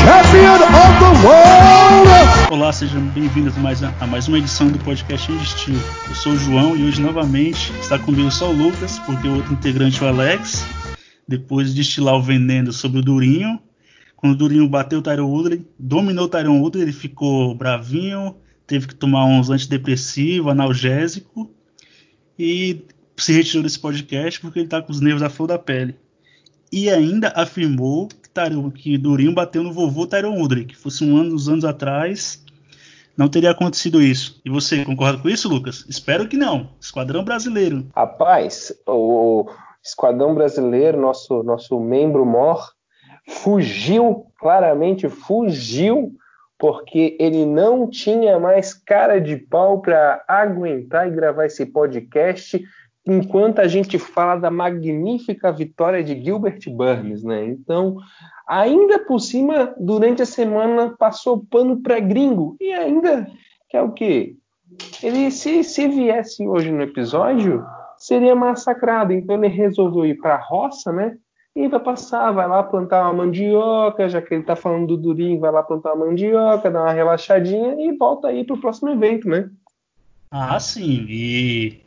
champion of the world! Olá, sejam bem-vindos a mais, a mais uma edição do podcast Indestil. Eu sou o João e hoje novamente está comigo só o Lucas, porque o outro integrante, o Alex, depois de destilar o veneno sobre o Durinho, quando o Durinho bateu o Tyron Woodley, dominou o Tyron Woodley, ele ficou bravinho, teve que tomar uns antidepressivos, analgésico e se retirou desse podcast porque ele está com os nervos à flor da pele. E ainda afirmou Que Durinho bateu no vovô Tyron Woodley, que fosse um ano, uns anos atrás, não teria acontecido isso. E você concorda com isso, Lucas? Espero que não. Esquadrão Brasileiro. Rapaz, o Esquadrão Brasileiro, nosso, nosso membro mor, fugiu, claramente fugiu, porque ele não tinha mais cara de pau para aguentar e gravar esse podcast enquanto a gente fala da magnífica vitória de Gilbert Burns, né? Então, ainda por cima, durante a semana passou pano para gringo e ainda que é o quê? Ele se, se viesse hoje no episódio, seria massacrado. Então ele resolveu ir para a roça, né? E vai passar, vai lá plantar uma mandioca, já que ele tá falando do Durinho, vai lá plantar uma mandioca, dar uma relaxadinha e volta aí pro próximo evento, né? Ah, sim. E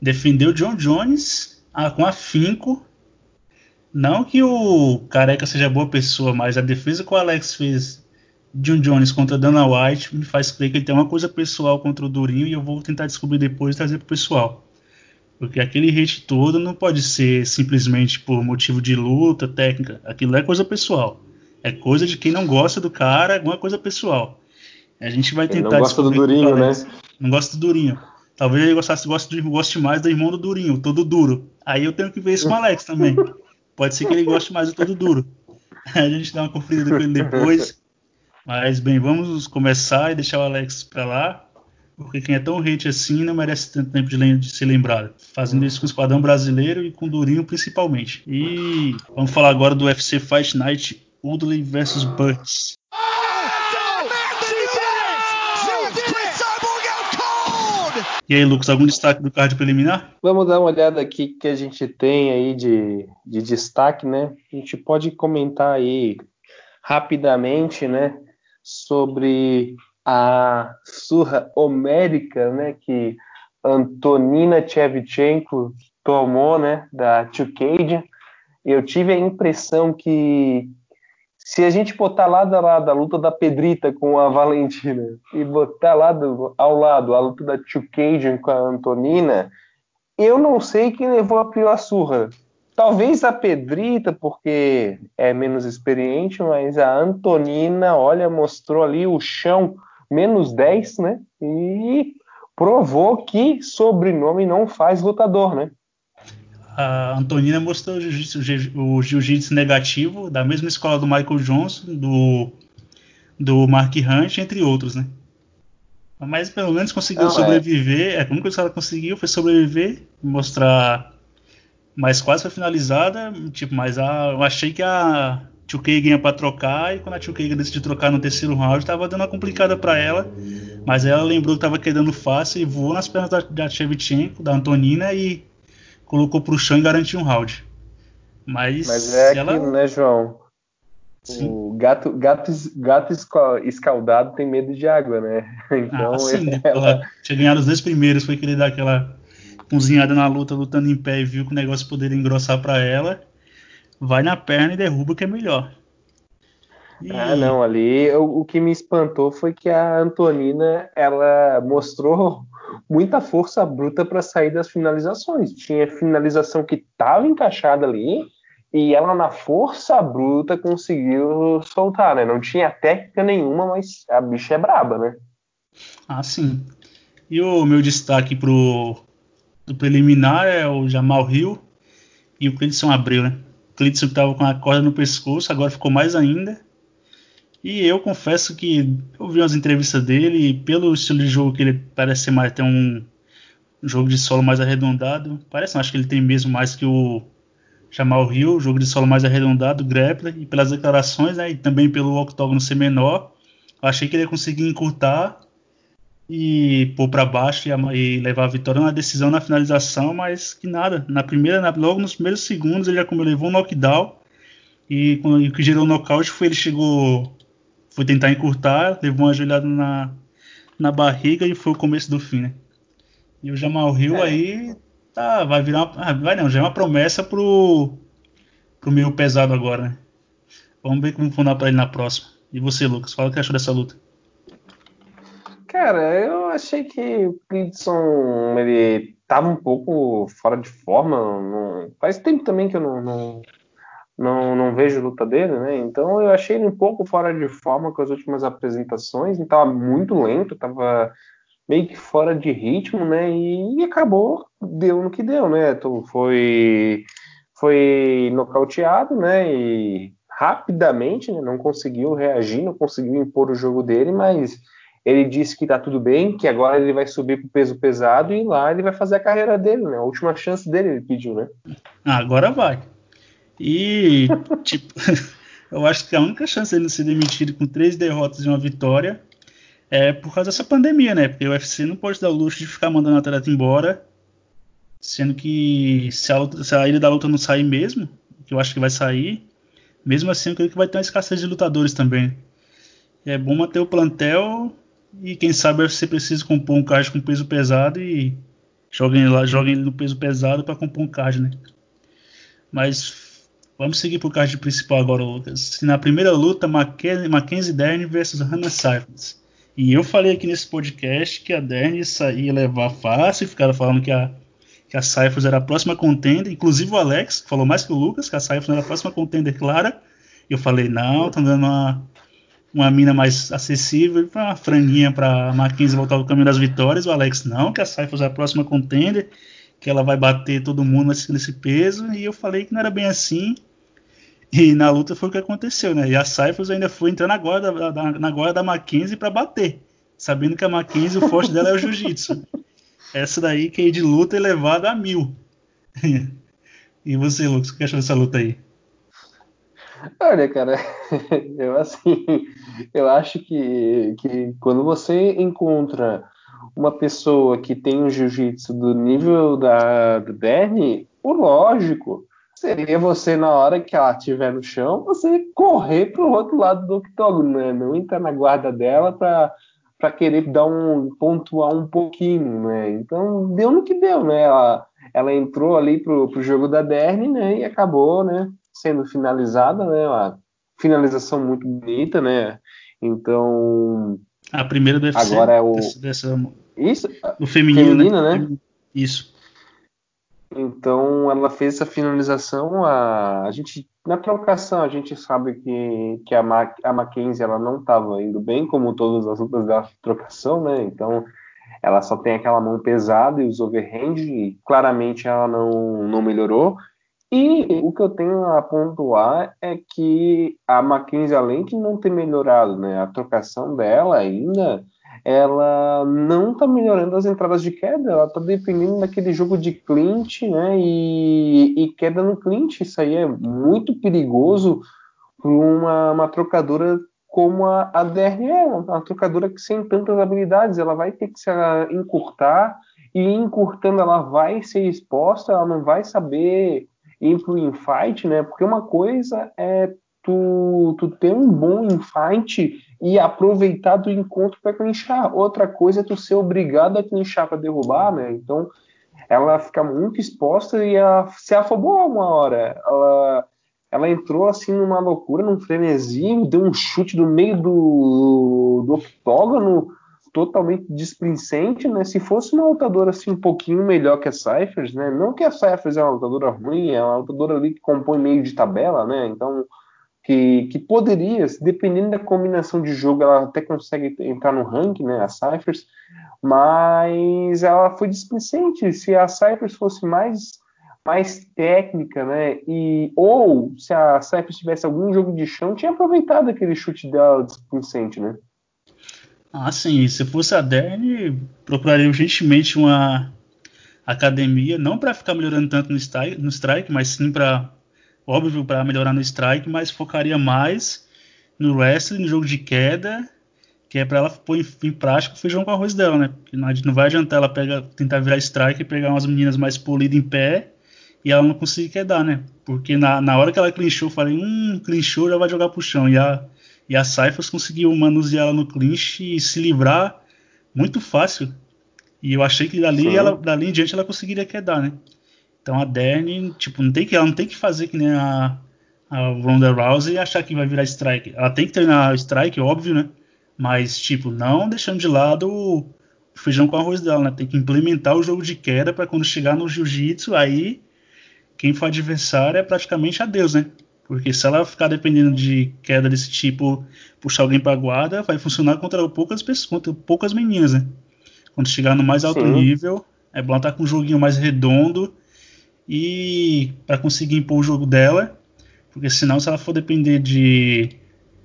defendeu John Jones ah, com afinco. Não que o Careca seja boa pessoa, mas a defesa que o Alex fez de John Jones contra Dana White me faz crer que ele tem uma coisa pessoal contra o Durinho e eu vou tentar descobrir depois e trazer pro pessoal. Porque aquele hate todo não pode ser simplesmente por motivo de luta, técnica. Aquilo é coisa pessoal. É coisa de quem não gosta do cara, alguma coisa pessoal. A gente vai tentar. Ele não gosta do Durinho, né? Não gosta do Durinho. Talvez ele gostasse, goste, goste mais do irmão do Durinho, todo duro. Aí eu tenho que ver isso com o Alex também. Pode ser que ele goste mais do todo duro. A gente dá uma conferida com ele depois. Mas bem, vamos começar e deixar o Alex pra lá. Porque quem é tão hate assim não merece tanto tempo de, de ser lembrado. Fazendo isso com o Esquadrão Brasileiro e com o Durinho principalmente. E vamos falar agora do UFC Fight Night Woodley vs Burns. E aí, Lucas, algum destaque do card preliminar? Vamos dar uma olhada aqui que a gente tem aí de, de destaque, né? A gente pode comentar aí rapidamente, né, sobre a surra homérica, né, que Antonina Shevchenko tomou, né, da Chukagian. Eu tive a impressão que se a gente botar lado a lado a luta da Pedrita com a Valentina e botar lado ao lado a luta da Chukagian com a Antonina, eu não sei quem levou a pior surra. Talvez a Pedrita, porque é menos experiente, mas a Antonina, olha, mostrou ali o chão menos 10, né? E provou que sobrenome não faz lutador, né? A Antonina mostrou o jiu-jitsu negativo da mesma escola do Michael Johnson, do, do Mark Hunt, entre outros, né? Mas pelo menos conseguiu não, é. sobreviver. É. a única coisa que ela conseguiu foi sobreviver, mostrar. Mas quase foi finalizada. Tipo, mas a, eu achei que a Tio ia pra trocar, e quando a Tio decidiu trocar no terceiro round, tava dando uma complicada para ela, mas ela lembrou que tava quedando fácil e voou nas pernas da, da Shevchenko, da Antonina, e colocou pro chão e garantiu um round. Mas, mas é ela... aquilo, né, João? Sim. O gato, gato, gato escaldado tem medo de água, né? Então, ah, sim, né? ela... ela tinha ganhado os dois primeiros, foi querer dar aquela cozinhada na luta, lutando em pé e viu que o negócio poderia engrossar para ela vai na perna e derruba que é melhor. E... Ah, não, ali o, o, que me espantou foi que a Antonina ela mostrou muita força bruta para sair das finalizações. Tinha finalização que estava encaixada ali e ela na força bruta conseguiu soltar, né? Não tinha técnica nenhuma, mas a bicha é braba, né? Ah, sim. E o meu destaque pro do preliminar é o Jamal Hill e o Cleiton Abreu, né? Clitson estava com a corda no pescoço, agora ficou mais ainda. E eu confesso que eu vi umas entrevistas dele e pelo estilo de jogo que ele parece ser mais ter um jogo de solo mais arredondado. Parece, acho que ele tem mesmo mais que o Jamal Hill, jogo de solo mais arredondado, grappler, e pelas declarações, né, e também pelo octógono ser menor, achei que ele ia conseguir encurtar e pôr para baixo e, e, levar a vitória na decisão na finalização, mas que nada. Na primeira, na, logo nos primeiros segundos, ele já como levou um knockdown e, e o que gerou o nocaute foi ele chegou foi tentar encurtar, levou uma ajoelhada na, na barriga e foi o começo do fim, né? E o Jamal Hill é. aí tá, vai virar uma, ah, vai não, já é uma promessa pro, pro meio pesado agora, né? Vamos ver como dar para ele na próxima. E você, Lucas, fala o que achou dessa luta. Cara, eu achei que o Clinton ele tava um pouco fora de forma. Não... Faz tempo também que eu não, não, não, não vejo luta dele, né? Então eu achei ele um pouco fora de forma com as últimas apresentações. Ele tava muito lento, tava meio que fora de ritmo, né? E, acabou, deu no que deu, né? Então, foi, foi nocauteado, né? E rapidamente, né? não conseguiu reagir, não conseguiu impor o jogo dele, mas ele disse que tá tudo bem, que agora ele vai subir pro peso pesado e lá ele vai fazer a carreira dele, né? A última chance dele, ele pediu, né? Agora vai. E, tipo, eu acho que a única chance dele ser demitido com três derrotas e uma vitória é por causa dessa pandemia, né? Porque o UFC não pode dar o luxo de ficar mandando o atleta embora, sendo que se a, luta, se a ilha da luta não sair mesmo, que eu acho que vai sair, mesmo assim eu creio que vai ter uma escassez de lutadores também. É bom manter o plantel e quem sabe você precisa compor um card com peso pesado e joguem lá, joguem ele no peso pesado para compor um card, né? Mas vamos seguir pro card principal agora, Lucas. Na primeira luta, Mackenzie, Dern versus Hannah Cyphers. E eu falei aqui nesse podcast que a Dern ia levar fácil, ficaram falando que a, que a Cyphers era a próxima contender, inclusive o Alex falou mais que o Lucas, que a Cyphers era a próxima contender clara. Eu falei, não, estão dando uma, uma mina mais acessível, uma franguinha para Mackenzie voltar ao caminho das vitórias. O Alex, não, que a Cyphers é a próxima contender, que ela vai bater todo mundo nesse, peso. E eu falei que não era bem assim. E na luta foi o que aconteceu, né? E a Cyphers ainda foi entrar na guarda da, na guarda da Mackenzie para bater, sabendo que a Mackenzie, o forte dela é o jiu-jitsu. Essa daí que é de luta elevada a mil. e você, Lucas, o que achou dessa luta aí? Olha, cara, eu assim, eu acho que, que quando você encontra uma pessoa que tem um jiu-jitsu do nível da do Bernie, o lógico seria você, na hora que ela estiver no chão, você correr para o outro lado do octógono, né? Não entrar na guarda dela para querer dar um pontuar um pouquinho, né? Então deu no que deu, né? Ela, ela entrou ali pro, pro jogo da Derne, né? E acabou, né? Sendo finalizada, né? Uma finalização muito bonita, né? Então a primeira deve agora ser é o dessa, dessa... isso o feminino, feminina, né? né? Isso. Então ela fez essa finalização. A, a gente na trocação a gente sabe que, que a, Ma, a Mackenzie ela não estava indo bem, como todas as outras da trocação, né? Então ela só tem aquela mão pesada e os overhand, e claramente ela não, não melhorou. E o que eu tenho a pontuar é que a Mackenzie, além de não ter melhorado, né, a trocação dela ainda ela não está melhorando as entradas de queda, ela está dependendo daquele jogo de clinch, né? E, e, queda no clinch, isso aí é muito perigoso para uma, uma trocadora como a, a DRE, uma trocadora que sem tantas habilidades, ela vai ter que se encurtar, e encurtando ela vai ser exposta, ela não vai saber ir pro infight, né? Porque uma coisa é tu, tu ter um bom infight e aproveitar do encontro para clinchar. Outra coisa é tu ser obrigado a clinchar para derrubar, né? Então ela fica muito exposta e ela se afobou uma hora. Ela, ela entrou assim numa loucura, num frenesi, deu um chute do meio do, do octógono totalmente displicente, né? Se fosse uma lutadora assim um pouquinho melhor que a Cyphers, né? Não que a Cyphers é uma lutadora ruim, é uma lutadora ali que compõe meio de tabela, né? Então que, que poderia, dependendo da combinação de jogo, ela até consegue entrar no ranking, né, a Cyphers, mas ela foi displicente. Se a Cyphers fosse mais mais técnica, né, e ou se a Cyphers tivesse algum jogo de chão, tinha aproveitado aquele chute dela displicente, né? Ah, sim. Se fosse a Dern, procuraria urgentemente uma academia, não para ficar melhorando tanto no strike, no strike mas sim para óbvio, para melhorar no strike, mas focaria mais no wrestling, no jogo de queda, que é para ela pôr em, em, prática o feijão com arroz dela, né? Porque não, vai adiantar ela pegar, tentar virar strike e pegar umas meninas mais polidas em pé e ela não conseguir quedar, né? Porque na, na hora que ela clinchou, eu falei, hum, clinchou, já vai jogar pro chão. E a, E a Cyphers conseguiu manusear ela no clinch e se livrar muito fácil. E eu achei que dali, ela, dali em diante ela conseguiria quedar, né? Então a Dern, tipo, não tem que, ela não tem que fazer que nem a, a Ronda Rousey e achar que vai virar strike. Ela tem que treinar strike, óbvio, né? Mas, tipo, não deixando de lado o feijão com arroz dela, né? Tem que implementar o jogo de queda para quando chegar no jiu-jitsu, aí quem for adversário é praticamente a Deus, né? Porque se ela ficar dependendo de queda desse tipo, puxar alguém para guarda, vai funcionar contra poucas pessoas, contra poucas meninas, né? Quando chegar no mais alto Sim. nível, é bom estar tá com um joguinho mais redondo e para conseguir impor o jogo dela, porque senão se ela for depender de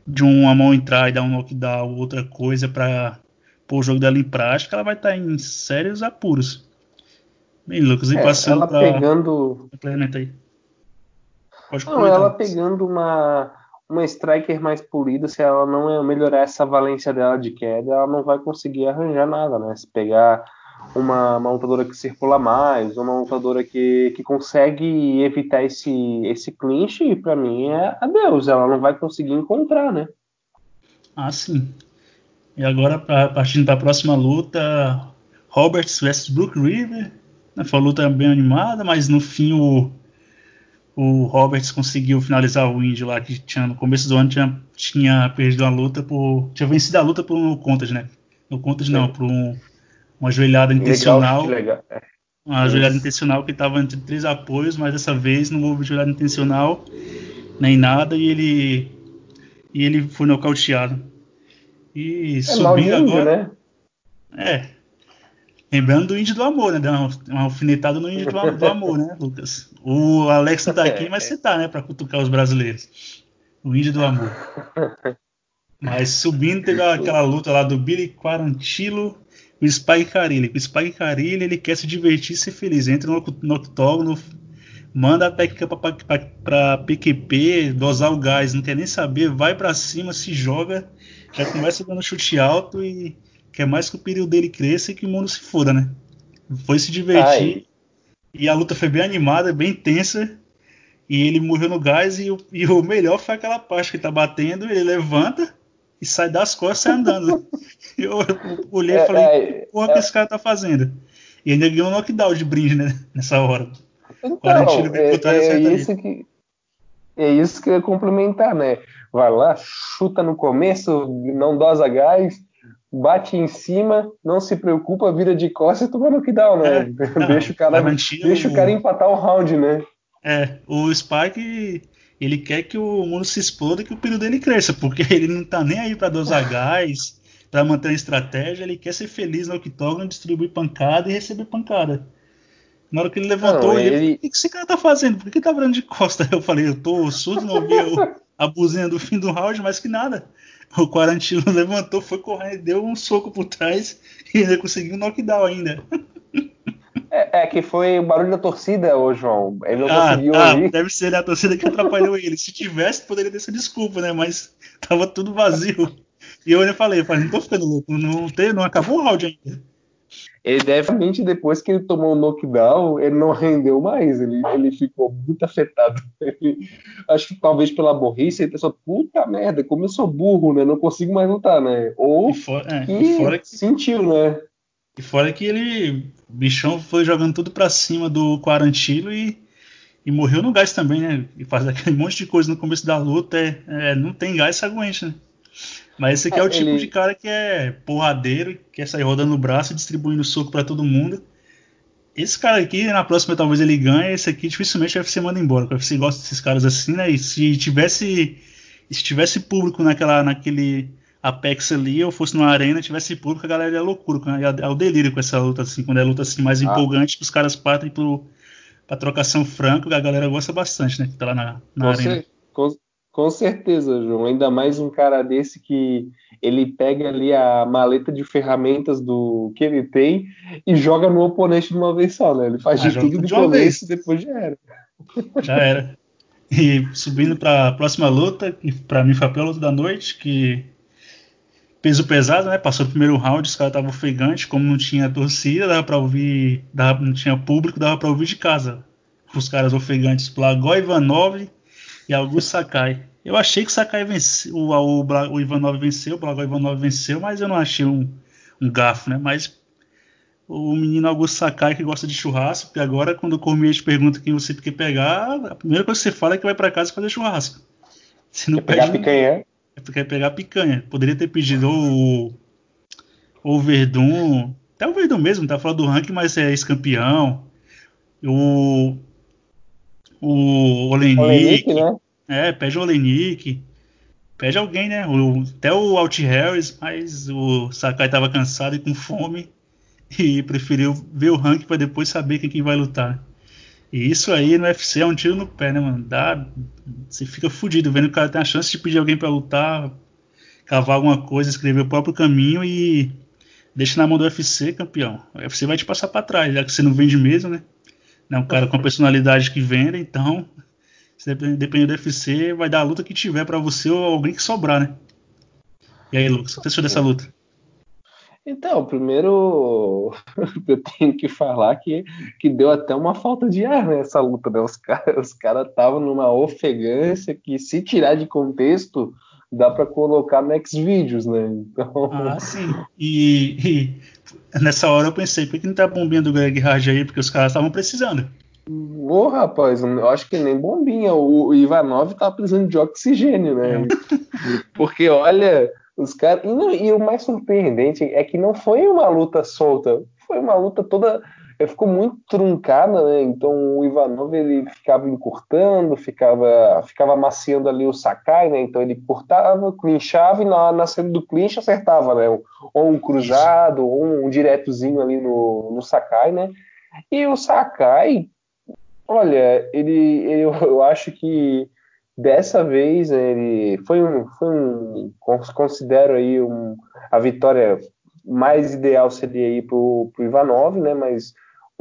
de uma mão entrar e dar um knockdown ou outra coisa para pôr o jogo dela em prática, ela vai estar tá em sérios apuros. Bem, Lucas, e é, passando ela pra... pegando aí. Pode não, ela pegando uma uma striker mais polida, se ela não melhorar essa valência dela de queda, ela não vai conseguir arranjar nada, né? Se pegar uma, uma lutadora que circula mais, uma lutadora que, que consegue evitar esse, esse clinch, para mim é adeus, ela não vai conseguir encontrar, né? Ah, sim. E agora, pra, partindo para a próxima luta, Roberts vs Brook River. Né, foi uma luta bem animada, mas no fim o, o Roberts conseguiu finalizar o índio lá, que tinha, no começo do ano tinha, tinha perdido a luta por. tinha vencido a luta por um contas, né? No contas não, por um uma joelhada intencional. Legal, é. Uma Isso. joelhada intencional que estava entre três apoios, mas dessa vez não houve joelhada intencional nem nada e ele e ele foi nocauteado. E é subindo agora. Né? É. Lembrando do índio do amor, né? Deu uma, uma alfinetada no índio do, do, amor, né, Lucas? O Alex não tá aqui, mas você tá, né? Pra cutucar os brasileiros. O índio do amor. Mas subindo, teve aquela luta lá do Billy Quarantillo o Spike Carilli. O Spike Carilli, ele quer se divertir e ser feliz. Entra no, no octógono, manda a técnica para PQP, dosar o gás, não quer nem saber, vai para cima, se joga, já começa dando chute alto e quer mais que o período dele cresça e que o mundo se foda, né? Foi se divertir. Ai. E a luta foi bem animada, bem tensa. E ele morreu no gás. E o, e o melhor foi aquela parte que ele tá batendo. Ele levanta, e sai das costas sai andando. eu, olhei e é, falei, é, que porra é, que esse cara tá fazendo? E ainda ganhou um knockdown de brinde né, nessa hora. Então, é, é, isso que, é isso que eu ia complementar, né? Vai lá, chuta no começo, não dosa gás, bate em cima, não se preocupa, vira de costas e toma knockdown, né? É, deixa, o cara, deixa o cara empatar o round, né? É, o Spike ele quer que o mundo se exploda e que o período dele cresça, porque ele não tá nem aí para dosar gás, para manter a estratégia, ele quer ser feliz no octógono, distribuir pancada e receber pancada. Na hora que ele levantou, não, ele... ele... o que esse cara tá fazendo? Por que, tá virando de costa? Eu falei, eu tô surdo, não ouvi a buzinha do fim do round, mas que nada. O Quarantino levantou, foi correndo, deu um soco por trás e ainda conseguiu um knockdown ainda. É, é, que foi o barulho da torcida, ô João. Ele não ah, conseguiu ah, ouvir. Deve ser a torcida que atrapalhou ele. Se tivesse, poderia ter sido desculpa, né? Mas tava tudo vazio. E eu ainda falei, eu falei, não tô ficando louco, não, tem, não acabou o round ainda. Ele definitamente, depois que ele tomou o knockdown, ele não rendeu mais, ele, ele ficou muito afetado. Ele, acho que talvez pela burrice, ele pensou, puta merda, como eu sou burro, né? Não consigo mais lutar, né? Ou fora, é, que, que sentiu, né? E fora que ele, bichão foi jogando tudo para cima do Quarantilo e, e morreu no gás também, né? E faz aquele monte de coisa no começo da luta, é, é não tem gás, se aguente, né? Mas esse aqui é, é o tipo de cara que é porradeiro, que quer sair rodando o braço e distribuindo soco para todo mundo. Esse cara aqui, na próxima talvez ele ganhe, esse aqui dificilmente o UFC manda embora. O UFC gosta desses caras assim, né? E se tivesse, se tivesse público naquela, naquele Apex ali, eu fosse numa arena, tivesse público, a galera ia loucura, é o delírio com essa luta, assim, quando é luta assim mais ah. empolgante, que os caras partem pro, pra trocação franca, a galera gosta bastante, né, que tá lá na, na arena. Com, com, certeza, João, ainda mais um cara desse que ele pega ali a maleta de ferramentas do que ele tem e joga no oponente de uma vez só, né, ele faz ah, de tudo de, uma vez e depois já era. Já era. E subindo para a próxima luta, que para mim foi a pior luta da noite, que peso pesado, né? Passou o primeiro round, os caras estavam ofegantes, como não tinha torcida, dava pra ouvir, dava, não tinha público, dava pra ouvir de casa. Os caras ofegantes, Plagó Ivanov e Augusto Sakai. Eu achei que o Sakai venceu, o, o, o Ivanov venceu, o Blago Ivanov venceu, mas eu não achei um, um gafo, né? Mas o menino Augusto Sakai que gosta de churrasco, porque agora quando o Cormier te pergunta quem você quer pegar, a primeira coisa que você fala é que vai para casa fazer churrasco. Você não quer pegar picanha? É quer pegar picanha. Poderia ter pedido o, o Verdun, até o Verdun mesmo, tá falando do ranking, mas é ex-campeão. O o Olenik, né? É, pede o Olenik. Pede alguém, né? O, até o Alt Harris, mas o Sakai tava cansado e com fome e preferiu ver o ranking para depois saber quem, quem vai lutar. E isso aí no UFC é um tiro no pé, né, mano? Dá, você fica fudido vendo que o cara tem a chance de pedir alguém para lutar, cavar alguma coisa, escrever o próprio caminho e deixa na mão do UFC, campeão. O UFC vai te passar para trás, já que você não vende mesmo, né? É um cara com a personalidade que vende, então, se depender do UFC, vai dar a luta que tiver para você ou alguém que sobrar, né? E aí, Lucas, o que você achou dessa luta? Então, primeiro eu tenho que falar que, que deu até uma falta de ar nessa luta, né? Os caras os cara estavam numa ofegância que, se tirar de contexto, dá para colocar no Xvideos, né? Então... Ah, sim. E, e, nessa hora eu pensei, por que não tá bombinha do Greg Hard aí? Porque os caras estavam precisando. Ô, rapaz, eu acho que nem bombinha. O Ivanov tá precisando de oxigênio, né? É. Porque, olha, os caras. E, e, o mais surpreendente é que não foi uma luta solta, foi uma luta toda. Ficou muito truncada, né? Então o Ivanov ele ficava encurtando, ficava, ficava amaciando ali o Sakai, né? Então ele cortava, clinchava e na, na saída do clinch acertava, né? Ou um cruzado, ou um, diretozinho ali no, no Sakai, né? E o Sakai, olha, ele, ele eu, acho que Dessa vez ele foi um, foi um considero aí um, a vitória mais ideal seria aí pro, pro Ivanov, né? Mas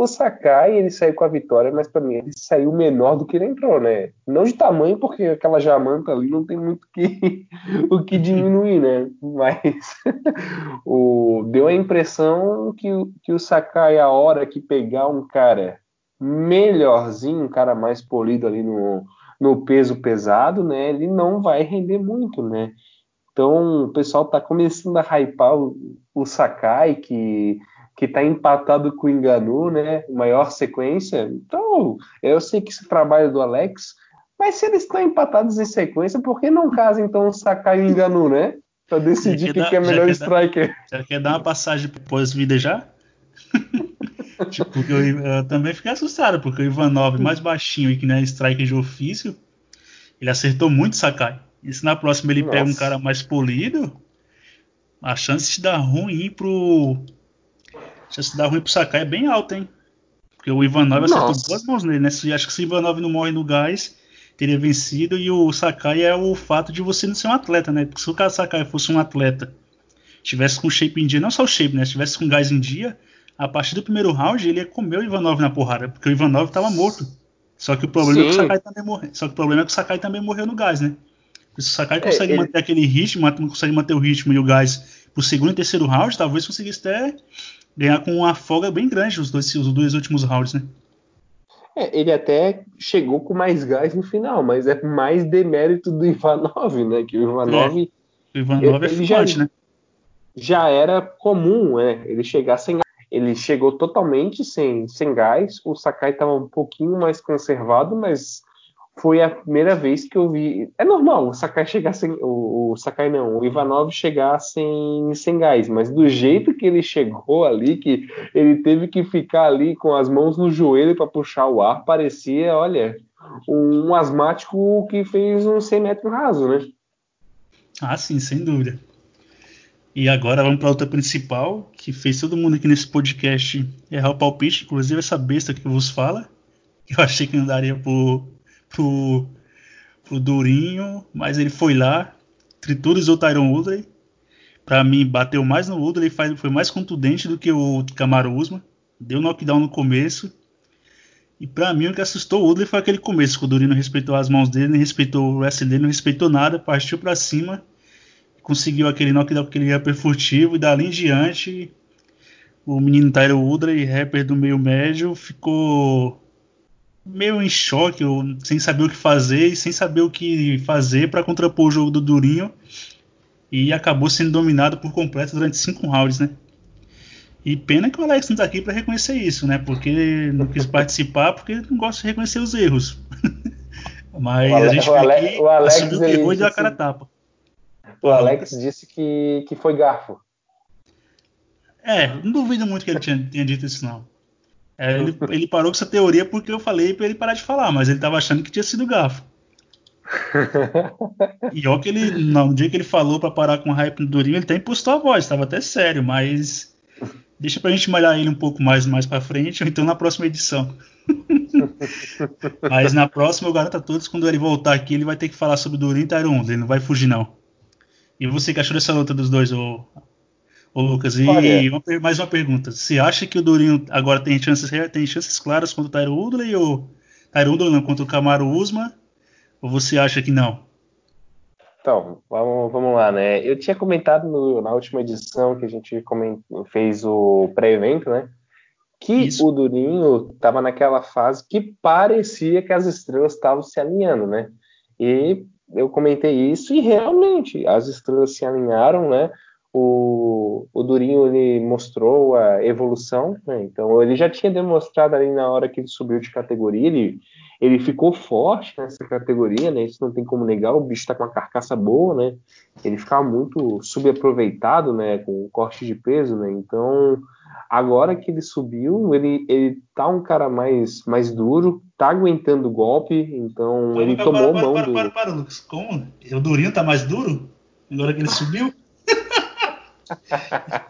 o Sakai ele saiu com a vitória, mas para mim ele saiu menor do que ele entrou, né? Não de tamanho, porque aquela jamanta ali não tem muito que, o que diminuir, né? Mas o, deu a impressão que, que o Sakai, a hora que pegar um cara melhorzinho, um cara mais polido ali no, no peso pesado, né, ele não vai render muito, né? Então o pessoal está começando a hypar o, o Sakai, que que está empatado com o Enganu, né? Maior sequência. Então, eu sei que esse trabalho do Alex, mas se eles estão empatados em sequência, por que não casa então o Sakai e o Enganu, né? Para decidir quem que é melhor striker. Dar, já quer dar uma passagem pós-vida já? tipo, eu, eu, também fiquei assustado, porque o Ivanov, mais baixinho e que não é striker de ofício, ele acertou muito Sakai. E se na próxima ele Nossa. pega um cara mais polido, a chance de dar ruim pro. A chance de dar ruim pro Sakai é bem alta, hein? Porque o Ivanov Nossa. acertou duas mãos nele, né? Acho que se o Ivanov não morre no gás, teria vencido. E o Sakai é o fato de você não ser um atleta, né? Porque se o cara Sakai fosse um atleta, tivesse com shape em dia, não só o shape, né? Se tivesse com gás em dia, a partir do primeiro round ele ia comer o Ivanov na porrada, porque o Ivanov estava morto. Só que o problema Sim. é que o Sakai também morreu. Só que o problema é que o Sakai também morreu no gás, né? Se o Sakai é, consegue é, ele... manter aquele ritmo, consegue manter o ritmo e o gás pro segundo e terceiro round, talvez conseguisse até ganhar com uma folga bem grande os dois, os dois últimos rounds, né? É, ele até chegou com mais gás no final, mas é mais demérito do Ivanov, né? Que o Ivanov. É. O Ivanov ele, é forte, né? Já era comum, né? Ele chegar sem ele chegou totalmente sem, sem gás. O Sakai estava um pouquinho mais conservado, mas foi a primeira vez que eu vi. É normal o Sakai chegar sem. O, o Sakai não, o Ivanov chegar sem, sem gás, mas do jeito que ele chegou ali, que ele teve que ficar ali com as mãos no joelho para puxar o ar, parecia, olha, um asmático que fez um 100 metros raso, né? Ah, sim, sem dúvida. E agora vamos para a luta principal, que fez todo mundo aqui nesse podcast errar o palpite, inclusive essa besta que vos fala. Eu achei que não daria pro, pro, pro Durinho, mas ele foi lá, triturizou o Tyron Woodley. Para mim, bateu mais no Woodley, foi mais contundente do que o Camaro Usman. Deu knockdown no começo. E para mim, o que assustou o Woodley foi aquele começo, que o Durinho não respeitou as mãos dele, nem respeitou o wrestling dele, não respeitou nada, partiu para cima conseguiu aquele knockdown, aquele upper furtivo, e dali em diante o menino Tyler Woodley, rapper do meio médio, ficou meio em choque, ou sem saber o que fazer e sem saber o que fazer para contrapor o jogo do Durinho e acabou sendo dominado por completo durante cinco rounds, né? E pena que o Alex não tá aqui para reconhecer isso, né? Porque não quis participar porque não gosta de reconhecer os erros. Mas a gente o Ale, aqui, o Alex assumiu errou e deu a cara tapa. O Alex disse que, que foi garfo. É, não duvido muito que ele tinha, tenha dito isso, não. É, ele, ele, parou com essa teoria porque eu falei para ele parar de falar, mas ele estava achando que tinha sido garfo. e ó que ele, no dia que ele falou para parar com o hype no Durinho, ele até impostou a voz, estava até sério, mas deixa pra gente malhar ele um pouco mais mais para frente, ou então na próxima edição. mas na próxima eu garanto a todos, quando ele voltar aqui, ele vai ter que falar sobre o Durinho e Tyron, ele não vai fugir não. E você que achou dessa luta dos dois, ô, ô Lucas? E uma, mais uma pergunta. Você acha que o Durinho agora tem chances, tem chances claras contra o Tyron Woodley ou Tyron Woodley não, contra o Camaro Usman? Ou você acha que não? Então, vamos, vamos lá, né? Eu tinha comentado no, na última edição que a gente fez o pré-evento, né? Que Isso. o Durinho estava naquela fase que parecia que as estrelas estavam se alinhando, né? E eu comentei isso e realmente as estrelas se alinharam, né? O, o Durinho ele mostrou a evolução, né? então ele já tinha demonstrado ali na hora que ele subiu de categoria, ele, ele ficou forte nessa categoria, né? Isso não tem como negar, o bicho está com uma carcaça boa, né? Ele ficava muito subaproveitado, né? Com corte de peso, né? Então Agora que ele subiu, ele, ele tá um cara mais, mais duro, tá aguentando o golpe, então para, ele para, tomou para, mão para, do... Para, para, Lucas, como? O Durinho tá mais duro? Agora que ele subiu?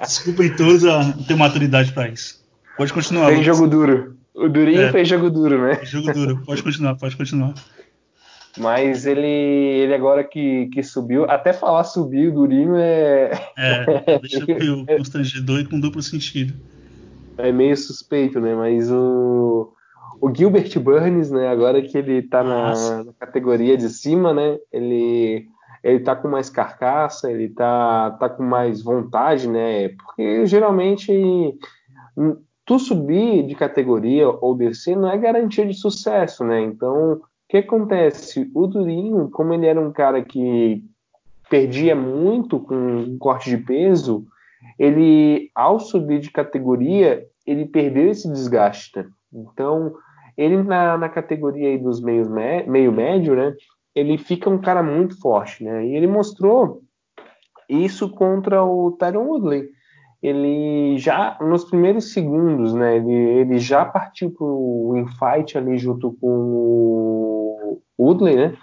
Desculpem todos a ter maturidade para isso. Pode continuar. Fez jogo duro. O Durinho é, fez jogo duro, né? Jogo duro. Pode continuar, pode continuar. Mas ele, ele agora que, que subiu, até falar subir o Durinho é. É, deixa meio constrangedor e com duplo sentido. É meio suspeito, né? Mas o, o Gilbert Burns, né? Agora que ele tá na, na, categoria de cima, né? Ele, ele tá com mais carcaça, ele tá, tá com mais vontade, né? Porque geralmente tu subir de categoria ou descer não é garantia de sucesso, né? Então que acontece? O Durinho, como ele era um cara que perdia muito com corte de peso, ele, ao subir de categoria, ele perdeu esse desgaste. Né? Então, ele na, na categoria dos meios meio médio, né? Ele fica um cara muito forte, né? E ele mostrou isso contra o Tyron Woodley ele já nos primeiros segundos, né, ele, ele já partiu para o infight ali junto com o Woodley, né?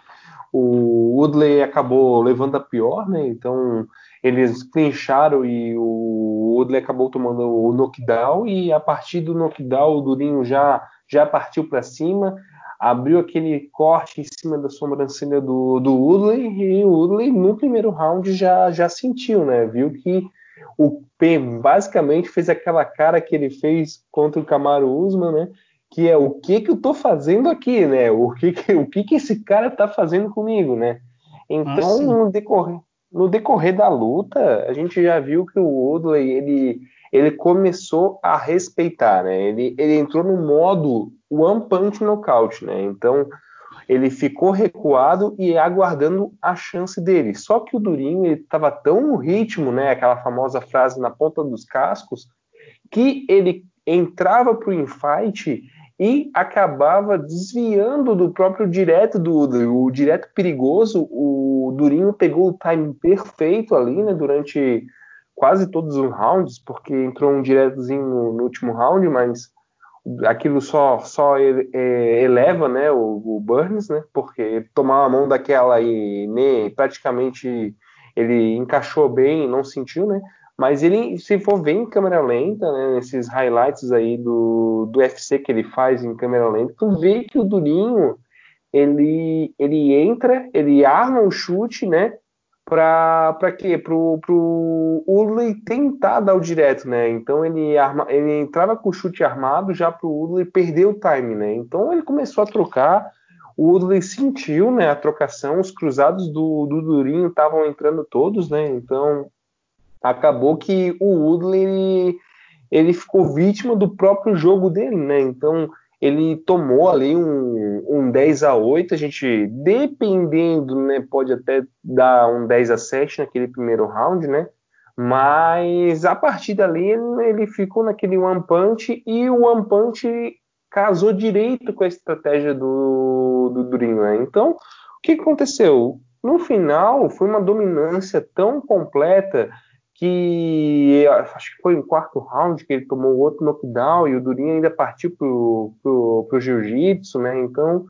O Woodley acabou levando a pior, né? Então eles clincharam e o Woodley acabou tomando o knockdown e a partir do knockdown o Durinho já já partiu para cima, abriu aquele corte em cima da sobrancelha do, do Woodley e o Woodley no primeiro round já já sentiu, né? Viu que o P basicamente fez aquela cara que ele fez contra o Camaro Usman, né? Que é o que que eu tô fazendo aqui, né? O que que, o que, que esse cara tá fazendo comigo, né? Então, ah, no, decorrer, no decorrer da luta, a gente já viu que o Woodley, ele, ele começou a respeitar, né? Ele, ele entrou no modo One Punch Knockout, né? Então, ele ficou recuado e aguardando a chance dele. Só que o Durinho estava tão no ritmo, né, aquela famosa frase na ponta dos cascos, que ele entrava para o infight e acabava desviando do próprio direto do o direto perigoso. O Durinho pegou o time perfeito ali, né, durante quase todos os rounds, porque entrou um diretozinho no, último round, mas aquilo só, só é, eleva né, o, o, Burns, né, porque tomar a mão daquela e nem praticamente ele encaixou bem, não sentiu, né, mas ele, se for ver em câmera lenta, né, nesses highlights aí do, do UFC que ele faz em câmera lenta, tu vê que o Durinho, ele, ele entra, ele arma o chute, né, para quê? Pro, pro Woodley tentar dar o direto, né? Então ele, arma, ele entrava com o chute armado já pro Woodley perder o time, né? Então ele começou a trocar, o Woodley sentiu, né, a trocação, os cruzados do, do Durinho estavam entrando todos, né? Então acabou que o Woodley ele, ele ficou vítima do próprio jogo dele, né? Então ele tomou ali um, um 10 a 8 a gente, dependendo, né, pode até dar um 10 a 7 naquele primeiro round, né, mas a partir dali ele, ficou naquele one punch e o one punch casou direito com a estratégia do, do Durinho, né? Então, o que aconteceu? No final, foi uma dominância tão completa que acho que foi no quarto round que ele tomou outro knockdown e o Durinho ainda partiu pro, pro, pro jiu-jitsu, né? Então,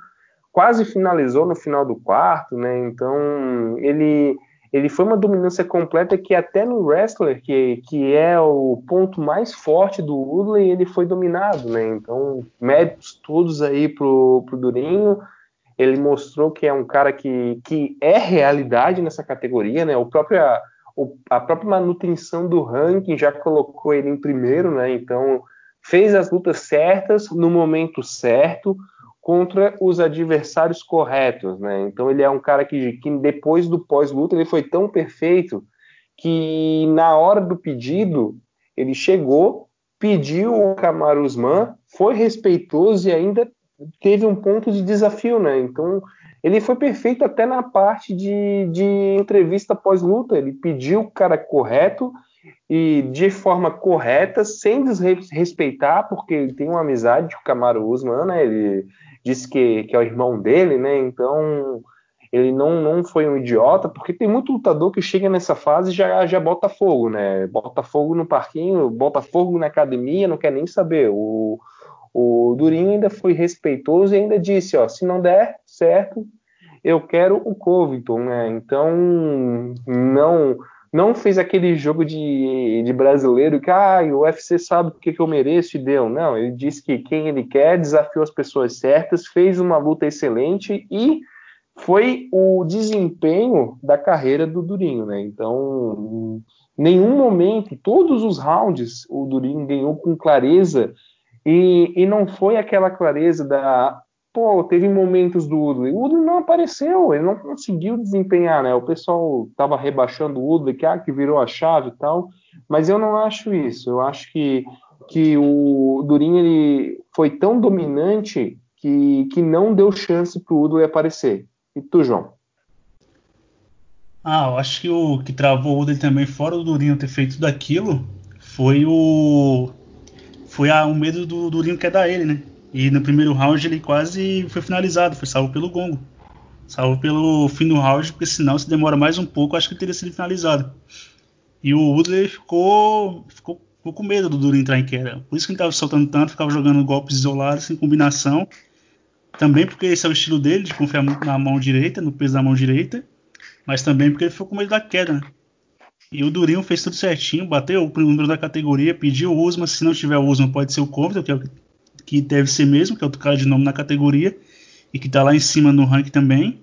quase finalizou no final do quarto, né? Então, ele ele foi uma dominância completa que até no wrestler, que, que é o ponto mais forte do Woodley, ele foi dominado, né? Então, méritos todos aí pro, pro Durinho. Ele mostrou que é um cara que, que é realidade nessa categoria, né? O próprio a própria manutenção do ranking já colocou ele em primeiro, né? Então fez as lutas certas no momento certo contra os adversários corretos, né? Então ele é um cara que, que depois do pós-luta ele foi tão perfeito que na hora do pedido ele chegou, pediu o Kamaru Usman, foi respeitoso e ainda teve um ponto de desafio, né? Então ele foi perfeito até na parte de, de entrevista pós-luta. Ele pediu o cara correto e de forma correta, sem desrespeitar, porque ele tem uma amizade com o Camaro Usman, né? Ele disse que, que é o irmão dele, né? Então ele não, não foi um idiota, porque tem muito lutador que chega nessa fase e já, já bota fogo, né? Bota fogo no parquinho, bota fogo na academia, não quer nem saber. O, o Durinho ainda foi respeitoso e ainda disse, ó, se não der certo, eu quero o Covington, né? Então não não fez aquele jogo de, de brasileiro que ah, o UFC sabe o que, que eu mereço e deu. Não, ele disse que quem ele quer, desafiou as pessoas certas, fez uma luta excelente e foi o desempenho da carreira do Durinho, né? Então, nenhum momento, todos os rounds, o Durinho ganhou com clareza e, e não foi aquela clareza da pô, teve momentos do Woodley. O Woodley não apareceu, ele não conseguiu desempenhar, né? O pessoal tava rebaixando o Woodley, que, ah, que virou a chave e tal, mas eu não acho isso. Eu acho que, que o Durinho ele foi tão dominante que, que não deu chance pro Woodley aparecer. E tu, João? Ah, eu acho que o que travou o Woodley também, fora o Durinho ter feito tudo aquilo, foi o. Foi a, o medo do Durinho quer dar ele, né? E no primeiro round ele quase foi finalizado, foi salvo pelo gongo. Salvo pelo fim do round, porque senão se demora mais um pouco, acho que teria sido finalizado. E o Woodley ficou, ficou, ficou com medo do Duro entrar em queda. Por isso que ele estava soltando tanto, ficava jogando golpes isolados, sem combinação. Também porque esse é o estilo dele, de confiar muito na mão direita, no peso da mão direita. Mas também porque ele ficou com medo da queda. Né? E o Durinho fez tudo certinho, bateu o número da categoria, pediu o Usman, se não tiver o Usman pode ser o Compton, que é o deve ser mesmo, que é outro cara de nome na categoria, e que tá lá em cima no ranking também.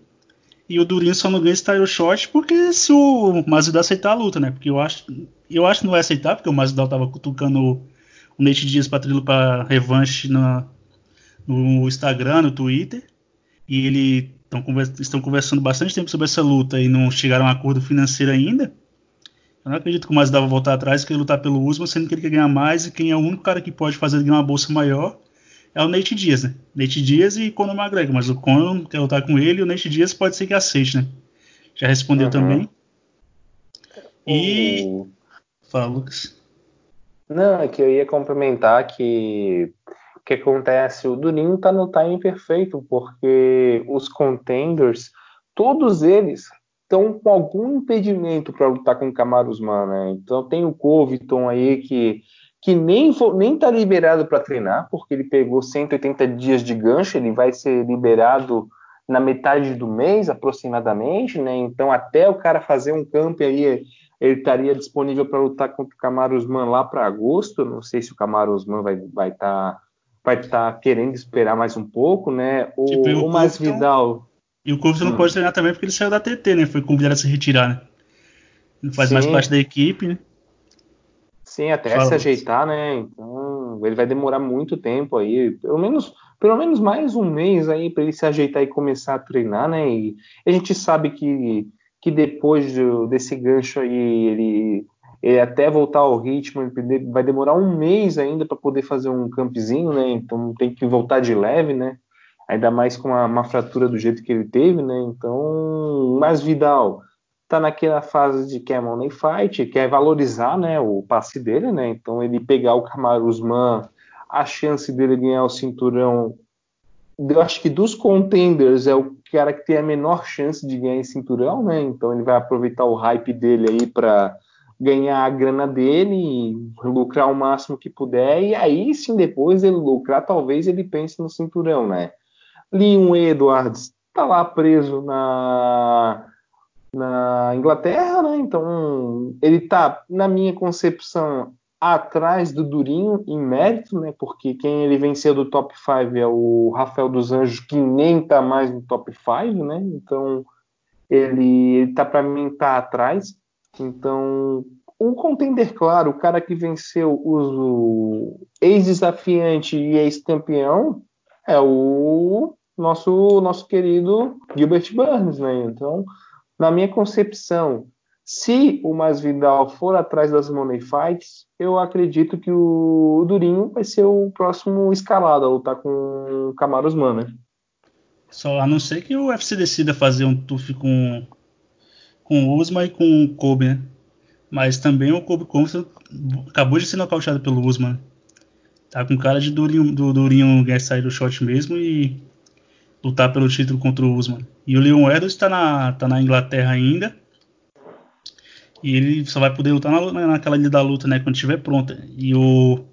E o Durinho só não ganha esse title shot porque se o Masvidal aceitar a luta, né? Porque eu acho, eu acho que não vai aceitar, porque o Masvidal tava cutucando o, Nate Dias pra trilho pra revanche na, no Instagram, no Twitter. E ele tão conversa, estão conversando bastante tempo sobre essa luta e não chegaram a um acordo financeiro ainda. Eu não acredito que o Masvidal vai voltar atrás e querer lutar pelo Usman, sendo que ele quer ganhar mais e quem é o único cara que pode fazer ele ganhar uma bolsa maior é o Nate Diaz, né? Nate Diaz e Conor McGregor, mas o Conor quer lutar com ele e o Nate Diaz pode ser que aceite, né? Já respondeu uhum. também. E. O... Fala, Lucas. Não, é que eu ia complementar que o que acontece? O Durinho tá no time perfeito, porque os contenders, todos eles estão com algum impedimento para lutar com o Camaros Usman, né? Então tem o Covington aí que que nem nem está liberado para treinar, porque ele pegou 180 dias de gancho, ele vai ser liberado na metade do mês aproximadamente, né? Então até o cara fazer um camp aí, ele estaria disponível para lutar contra o Camaro Usman lá para agosto. Não sei se o Camaro Usman vai vai estar tá, vai estar tá querendo esperar mais um pouco, né? O, tipo, o, o Masvidal e o Curtis hum. não pode treinar também porque ele saiu da TT, né? Foi convidado a se retirar, né? Não faz Sim. mais parte da equipe, né? Sim, até Fala, se ajeitar, né? Então, ele vai demorar muito tempo aí, pelo menos, pelo menos mais um mês aí para ele se ajeitar e começar a treinar, né? E a gente sabe que, que depois do, desse gancho aí ele ele até voltar ao ritmo, ele vai demorar um mês ainda para poder fazer um campzinho, né? Então tem que voltar de leve, né? Ainda mais com uma, uma fratura do jeito que ele teve, né? Então, mas Vidal tá naquela fase de quer money fight, quer valorizar, né, o passe dele, né? Então ele pegar o Kamaru Usman, a chance dele ganhar o cinturão, eu acho que dos contenders é o cara que tem a menor chance de ganhar esse cinturão, né? Então ele vai aproveitar o hype dele aí para ganhar a grana dele, lucrar o máximo que puder, e aí sim depois ele lucrar, talvez ele pense no cinturão, né? Leon Edwards tá lá preso na na Inglaterra, né? Então ele tá, na minha concepção, atrás do Durinho em mérito, né? Porque quem ele venceu do top 5 é o Rafael dos Anjos, que nem tá mais no top 5, né? Então ele, ele tá para mim tá atrás. Então o contender, claro, o cara que venceu o ex-desafiante e ex-campeão é o nosso nosso querido Gilbert Burns, né? Então na minha concepção, se o Masvidal for atrás das money fights, eu acredito que o Durinho vai ser o próximo escalado a lutar com o Kamaru Usman, né? Só a não ser que o UFC decida fazer um tuf com com o Usman e com o Kobe, né? Mas também o Kobe Compton acabou de ser nocauteado pelo Usman. Tá com cara de Durinho, do Durinho sair do shot mesmo e lutar pelo título contra o Usman. E o Leon Edwards está na, tá na Inglaterra ainda. E ele só vai poder lutar na, naquela ilha da luta, né? Quando estiver pronta. E o,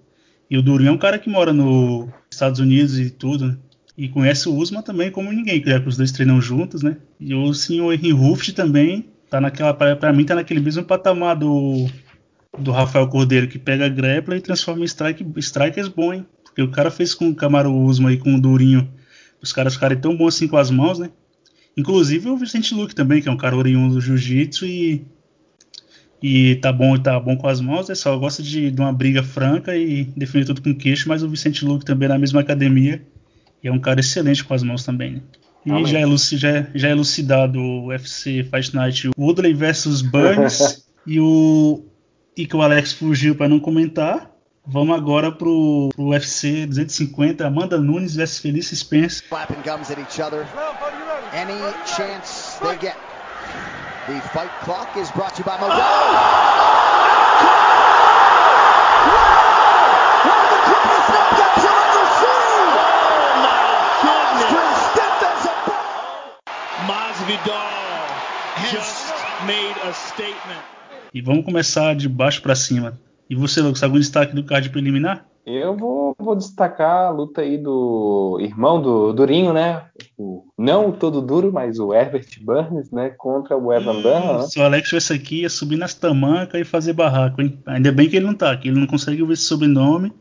e o Durinho é um cara que mora nos Estados Unidos e tudo, né? E conhece o Usman também como ninguém, já que os dois treinam juntos, né? E o senhor Henry Ruft também tá naquela. Pra mim, tá naquele mesmo patamar do, do Rafael Cordeiro, que pega a grappler e transforma em strike, strikers bom, hein? Porque o cara fez com o Camaro Usman e com o Durinho os caras ficarem tão bons assim com as mãos, né? Inclusive o Vicente Luke também, que é um cara oriundo do jiu-jitsu e, e tá bom, tá bom com as mãos, é só gosta de, de uma briga franca e definir tudo com queixo, mas o Vicente Luke também é na mesma academia e é um cara excelente com as mãos também, né? E já é, já, já é elucidado o UFC Fight Night Woodley versus Burns e o e que o Alex fugiu para não comentar. Vamos agora pro, pro UFC 250, Amanda Nunes vs Felice Spence. Clapping gums at each other. Any chance they get. The fight clock is brought to you by Modelo. E vamos começar de baixo para cima. E você, Lucas, algum destaque do card preliminar? Eu vou, vou, destacar a luta aí do irmão do Durinho, né? O, não o todo duro, mas o Herbert Burns, né? Contra o Evan Dunham. Né? Se o Alex tivesse aqui, ia subir nas tamancas e fazer barraco, hein? Ainda bem que ele não tá aqui, ele não consegue ver esse sobrenome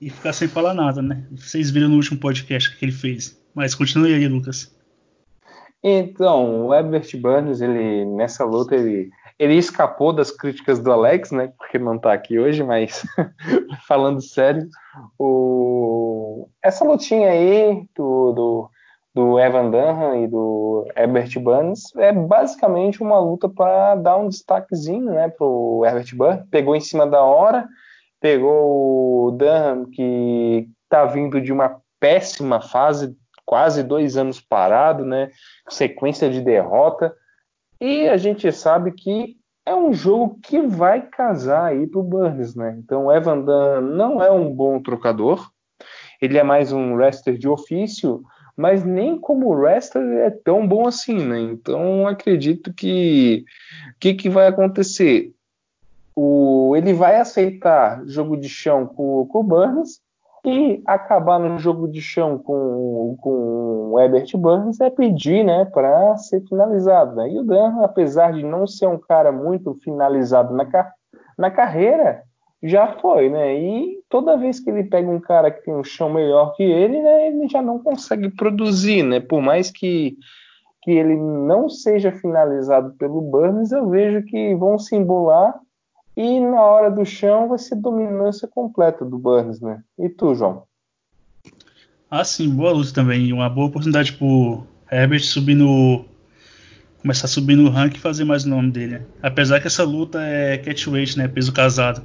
e ficar sem falar nada, né? Vocês viram no último podcast que ele fez. Mas continue aí, Lucas. Então, o Herbert Burns, ele nessa luta, ele ele escapou das críticas do Alex, né? Porque não tá aqui hoje, mas falando sério, o... essa lutinha aí do, do, do Evan Dunham e do Herbert Burns é basicamente uma luta para dar um destaquezinho, né, pro Herbert Burns. Pegou em cima da hora, pegou o Dunham que tá vindo de uma péssima fase, quase dois anos parado, né? Sequência de derrota e a gente sabe que é um jogo que vai casar aí pro Burns, né? Então o Evan Dunn não é um bom trocador, ele é mais um wrestler de ofício, mas nem como wrestler é tão bom assim, né? Então acredito que o que, que vai acontecer? O, ele vai aceitar jogo de chão com, com o Burns e acabar no jogo de chão com, com o Herbert Burns é pedir né, para ser finalizado. Né? E o Dan, apesar de não ser um cara muito finalizado na, na carreira, já foi, né? E toda vez que ele pega um cara que tem um chão melhor que ele, né, ele já não consegue produzir, né? Por mais que, que ele não seja finalizado pelo Burns, eu vejo que vão se embolar e na hora do chão vai ser dominância completa do Burns, né? E tu, João? Ah, sim, boa luta também. Uma boa oportunidade pro Herbert subir no, começar a subir no rank e fazer mais o nome dele. Né? Apesar que essa luta é catchweight, né? Peso casado.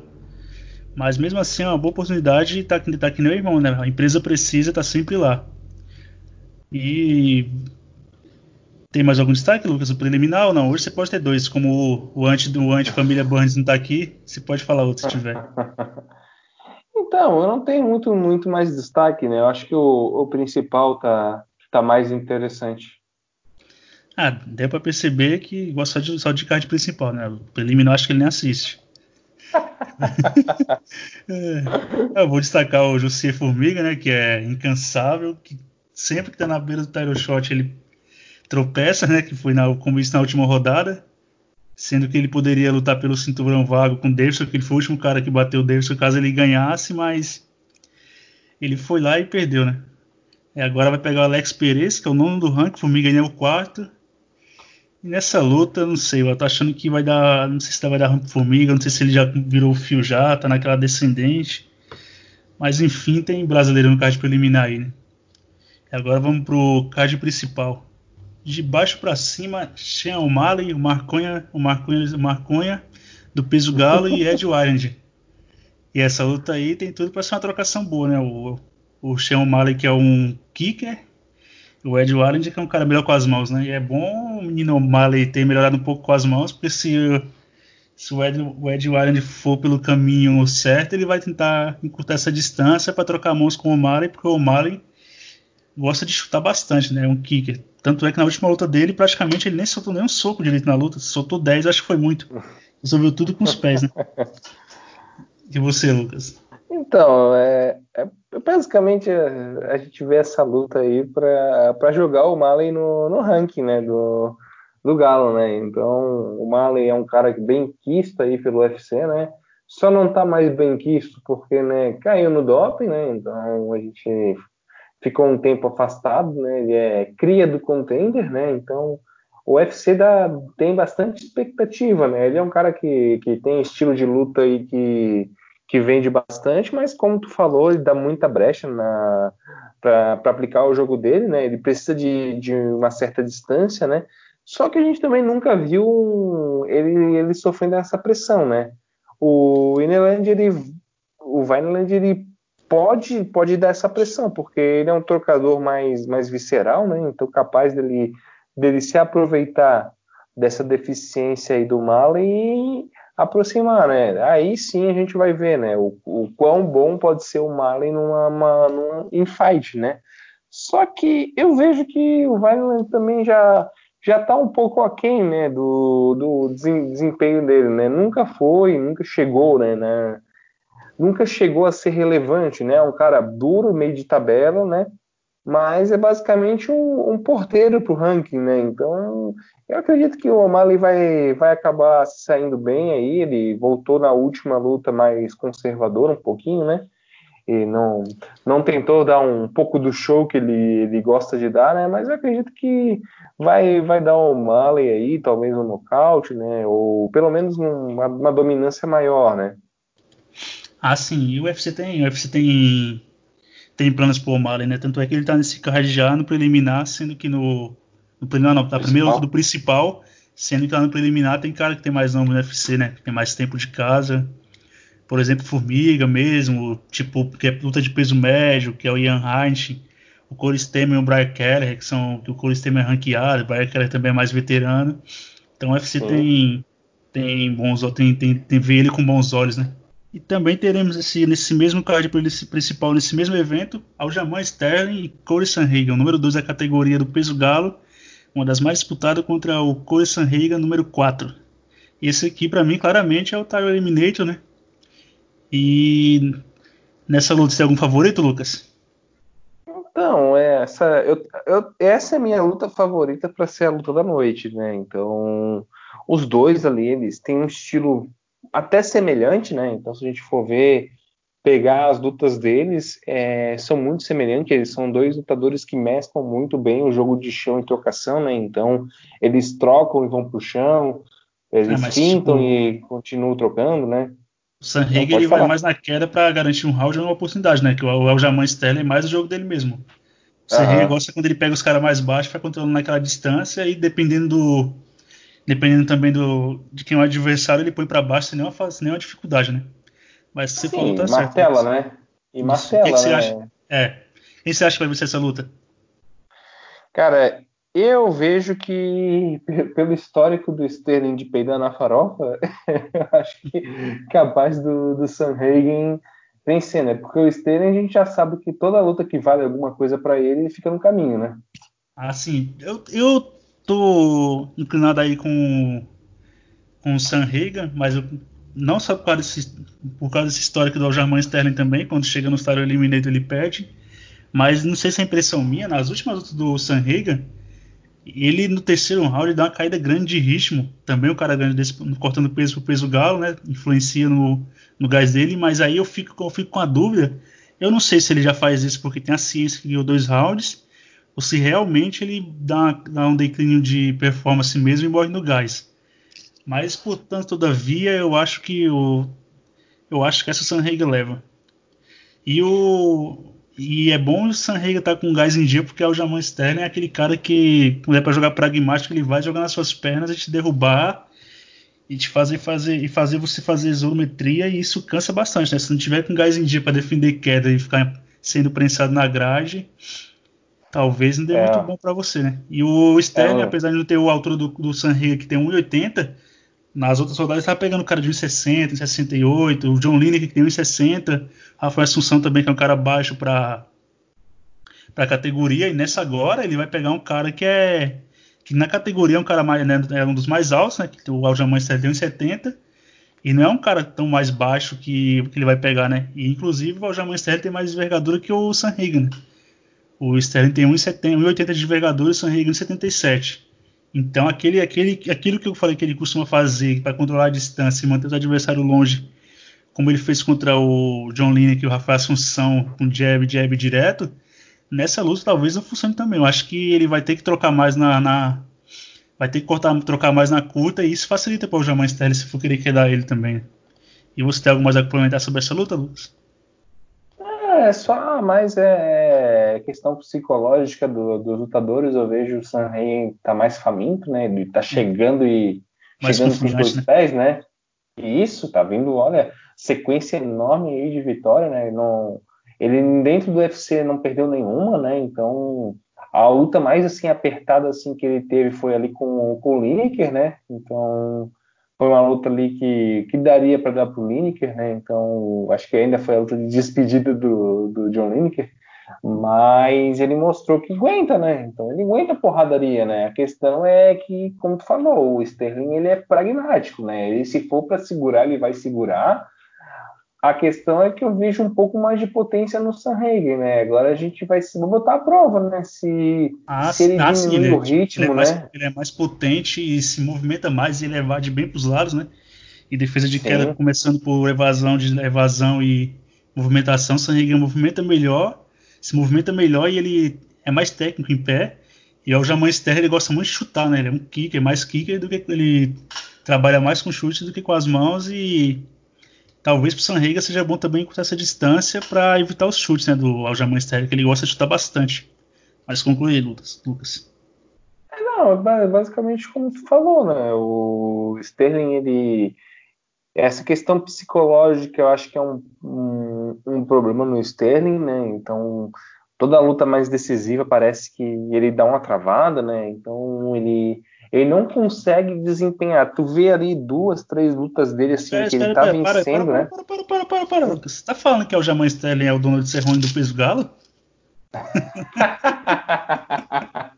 Mas mesmo assim é uma boa oportunidade e tá, tá que nem o irmão, né? A empresa precisa, tá sempre lá. E tem mais algum destaque, Lucas? O preliminar ou não? Hoje você pode ter dois, como o, o anti do anti família Burns não tá aqui, você pode falar outro se tiver. então, eu não tenho muito, muito mais destaque, né? Eu acho que o, o principal tá, tá mais interessante. Ah, deu pra perceber que gosta de, só de card principal, né? O preliminar acho que ele nem assiste. é, eu vou destacar o José Formiga, né? Que é incansável, que sempre que tá na beira do title shot ele tropeça, né? Que foi na, como isso na última rodada. Sendo que ele poderia lutar pelo cinturão vago com o Davidson, que ele foi o último cara que bateu o Davidson caso ele ganhasse, mas ele foi lá e perdeu, né? E agora vai pegar o Alex Perez, que é o nono do ranking, Formiga ganhou o quarto. E nessa luta, não sei, eu tô achando que vai dar. Não sei se vai dar rampa Formiga, não sei se ele já virou o fio já, tá naquela descendente. Mas enfim, tem brasileiro no card preliminar aí, né? E agora vamos pro card principal de baixo para cima, Sean O'Malley, o Marconha, o Marconha, o Marconha do peso galo e Ed Warren. E essa luta aí tem tudo para ser uma trocação boa, né? O, o Sean O'Malley que é um kicker, o Ed Warren que é um cara melhor com as mãos, né? E é bom o menino O'Malley ter melhorado um pouco com as mãos, porque se, se o, Ed, o Ed for pelo caminho certo, ele vai tentar encurtar essa distância para trocar mãos com o O'Malley, porque o O'Malley gosta de chutar bastante, né? É um kicker. Tanto é que na última luta dele, praticamente ele nem soltou nenhum soco direito na luta. Soltou 10, acho que foi muito. Resolveu tudo com os pés, né? E você, Lucas? Então, é, é basicamente a, a, gente vê essa luta aí para jogar o Malley no, no ranking, né? Do, do Galo, né? Então, o Malley é um cara bem quisto aí pelo UFC, né? Só não tá mais bem quisto porque, né, caiu no doping, né? Então, a gente ficou um tempo afastado, né? Ele é cria do contender, né? Então o UFC dá, tem bastante expectativa, né? Ele é um cara que, que tem estilo de luta e que, que vende bastante, mas como tu falou, ele dá muita brecha na para aplicar o jogo dele, né? Ele precisa de, de uma certa distância, né? Só que a gente também nunca viu ele, ele sofrendo essa pressão, né? O Ineland, ele, o Vineland, ele pode, pode dar essa pressão, porque ele é um trocador mais, mais visceral, né? Então capaz dele, dele se aproveitar dessa deficiência aí do Mala e aproximar, né? Aí sim a gente vai ver, né? O, o quão bom pode ser o Malen numa, uma, numa in fight, né? Só que eu vejo que o Violent também já já tá um pouco aquém, né, do, do desempenho dele, né? Nunca foi, nunca chegou, né, na, nunca chegou a ser relevante, né? Um cara duro, meio de tabela, né? Mas é basicamente um, um porteiro para o ranking, né? Então, eu acredito que o O'Malley vai, vai acabar saindo bem aí. Ele voltou na última luta mais conservador, um pouquinho, né? E não, não tentou dar um pouco do show que ele, ele gosta de dar, né? Mas eu acredito que vai, vai dar o O'Malley aí, talvez um nocaute, né? Ou pelo menos uma, uma dominância maior, né? Ah, sim, e o UFC tem, o UFC tem tem planos pro O'Malley, né? Tanto é que ele tá nesse card já no preliminar, sendo que no, no preliminar não, tá primeiro do principal, sendo que lá no preliminar tem cara que tem mais nome no UFC, né? Que tem mais tempo de casa. Por exemplo, Formiga mesmo, tipo, que é luta de peso médio, que é o Ian Heinz, o Corey Stemmer e o Brian Keller, que são que o Corey Stemmer é ranqueado, o Brian Keller também é mais veterano. Então o UFC tem tem bons tem, tem, tem vê ele com bons olhos, né? E também teremos esse, nesse mesmo card principal, nesse mesmo evento, Aljamain Sterling e Corey Sanhagen, número 2 da categoria do peso galo, uma das mais disputadas contra o Corey Sanhagen, número 4. Esse aqui, para mim, claramente é o Tyler Eliminator, né? E nessa luta, você tem algum favorito, Lucas? Então, é, essa, eu, eu, essa é a minha luta favorita para ser a luta da noite, né? Então, os dois ali, eles têm um estilo até semelhante, né? Então, se a gente for ver, pegar as lutas deles, é, são muito semelhantes. Eles são dois lutadores que mesclam muito bem o jogo de chão e trocação, né? Então, eles trocam e vão pro chão, eles ah, fintam tipo... e continuam trocando, né? O Sanhagen ele vai mais na queda para garantir um round ou uma oportunidade, né? Que o Aljamain Sterling é mais o jogo dele mesmo. O Sanhagen gosta quando ele pega os caras mais baixos, vai controlando naquela distância e dependendo do dependendo também do, de quem é o adversário, ele põe para baixo sem nenhuma, sem nenhuma dificuldade, né? Mas você Sim, falou, tá martela, certo. né? E Isso. martela, O que que você né? acha? É. Quem você acha que vai vencer essa luta? Cara, eu vejo que, pe- pelo histórico do Sterling de peidar na farofa, eu acho que capaz do, do Sanhagen vencer, né? Porque o Sterling a gente já sabe que toda luta que vale alguma coisa pra ele, ele fica no caminho, né? Assim, eu, eu tô inclinado aí com, com o Sanhagen, mas eu, não só por causa, desse, por causa desse histórico do Aljamain Sterling também, quando chega no Star Eliminator ele perde, mas não sei se é impressão minha, nas últimas lutas do Sanhagen, ele no terceiro round dá uma caída grande de ritmo, também o cara grande desse, cortando peso pro peso galo, né, influencia no, no gás dele, mas aí eu fico, eu fico com a dúvida, eu não sei se ele já faz isso porque tem a ciência que ganhou dois rounds, ou se realmente ele dá, dá um declínio de performance mesmo e morre no gás. Mas, portanto, todavia, eu acho que o eu acho que essa Sanrega leva. E o e é bom o Sanrega estar tá com gás em dia porque o Jaman Sterling é aquele cara que quando é para jogar pragmático ele vai jogar nas suas pernas e te derrubar e te fazer fazer e fazer você fazer isometria e isso cansa bastante, né? Se não tiver com gás em dia para defender queda e ficar sendo prensado na grade, talvez não dê É. muito bom para você, né? E o Sterling, É. apesar de não ter o altura do, do Sanrega que tem 1,80, nas outras rodadas estava pegando o cara de 1,60, 1,68, o John Lineker que tem 1,60, Rafael Assunção também que é um cara baixo para para categoria e nessa agora ele vai pegar um cara que é que na categoria é um cara mais né, é um dos mais altos, né? Que o Aljamain tem 1,70 e não é um cara tão mais baixo que, que ele vai pegar, né? E inclusive o Aljamain Sterling tem mais envergadura que o Sanhagen. Né? O Sterling tem 1,70 1,80 de envergadura e o Sanhagen 77. Então aquele, aquele, aquilo que eu falei que ele costuma fazer para controlar a distância e manter o adversário longe, como ele fez contra o John Lineker e o Rafael Assunção com jab, jab direto, nessa luta talvez não funcione também. Eu acho que ele vai ter que trocar mais na, na vai ter que cortar, trocar mais na curta e isso facilita para o Jaman Sterling se for querer quedar ele também. E você tem algo mais a complementar sobre essa luta, Lucas? É só mais é, questão psicológica do- dos lutadores. Eu vejo o Sanhagen tá mais faminto, né? Ele tá chegando e Mais chegando com os dois né? pés, né? E isso, tá vindo, olha, sequência enorme aí de vitória, né? Não, ele dentro do UFC não perdeu nenhuma, né? Então a luta mais assim apertada assim que ele teve foi ali com, com o Lineker, né? Então foi uma luta ali que, que daria para dar pro Lineker, né? Então acho que ainda foi a luta de despedida do, do John Lineker, mas ele mostrou que aguenta, né? Então ele aguenta a porradaria, né? A questão é que, como tu falou, o Sterling ele é pragmático, né? Ele se for para segurar, ele vai segurar. A questão é que eu vejo um pouco mais de potência no Sanhagen, né? Agora a gente vai se botar a prova, né? Se, Ah, se ele ah, sim, diminui ele, é- o ritmo, ele é mais, né? ele é mais potente e se movimenta mais e ele evade bem para os lados, né? E defesa de Sim. queda começando por evasão, de evasão e movimentação, Sanhagen movimenta melhor, se movimenta melhor e ele é mais técnico em pé. E o Jaman Sterling ele gosta muito de chutar, né? Ele é um kicker, mais kicker do que ele trabalha mais com chute do que com as mãos e talvez pro Sanhagen seja bom também cortar essa distância para evitar os chutes, né, do Aljamain Sterling, que ele gosta de chutar bastante. Mas conclui, Lucas. Lucas. Não, ba- basicamente como tu falou, né? O Sterling, ele. Essa questão psicológica eu acho que é um, um, um problema no Sterling, né? Então, toda a luta mais decisiva parece que ele dá uma travada, né? Então, ele, ele não consegue desempenhar. Tu vê ali duas, três lutas dele assim, Espera, que ele tá vencendo, para, né? para, para, para, para, para. Você tá falando que o Aljamain Sterling é o dono de Cerrone do peso galo?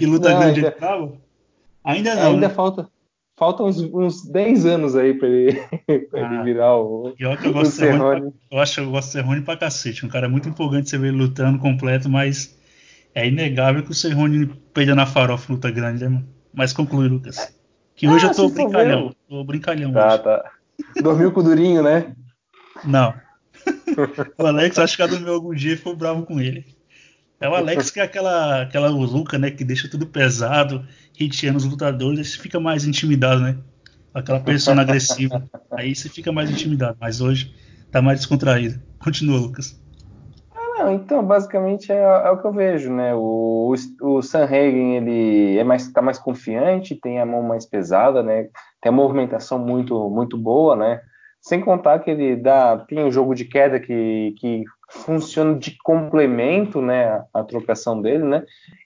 E luta Não, grande ainda- ele tava? Ainda não, Ainda né? falta, falta uns, uns 10 anos aí pra ele, pra Ah. ele virar o, Pior que eu gosto de Cerrone. pra- eu acho que eu gosto de Cerrone pra cacete. Um cara muito empolgante você ver ele lutando completo, mas é inegável que o Cerrone peida na farofa luta grande, né, mano? Mas conclui, Lucas. Que hoje Ah, eu tô brincalhão. Tô brincalhão Tá, hoje. tá. Dormiu com o Durinho, né? Não. o Alex acho que já dormiu algum dia e ficou bravo com ele. É o Alex que é aquela, aquela Luca, né? Que deixa tudo pesado, hiteando os lutadores, aí você fica mais intimidado, né? Aquela persona agressiva. Aí você fica mais intimidado. Mas hoje tá mais descontraído. Continua, Lucas. Não, então, basicamente é, é, o que eu vejo, né? O, o, o Sanhagen, ele é mais, tá mais confiante, tem a mão mais pesada, né? Tem a movimentação muito, muito boa, né? Sem contar que ele dá, tem um jogo de queda que, que funciona de complemento, né? A, a trocação dele, né?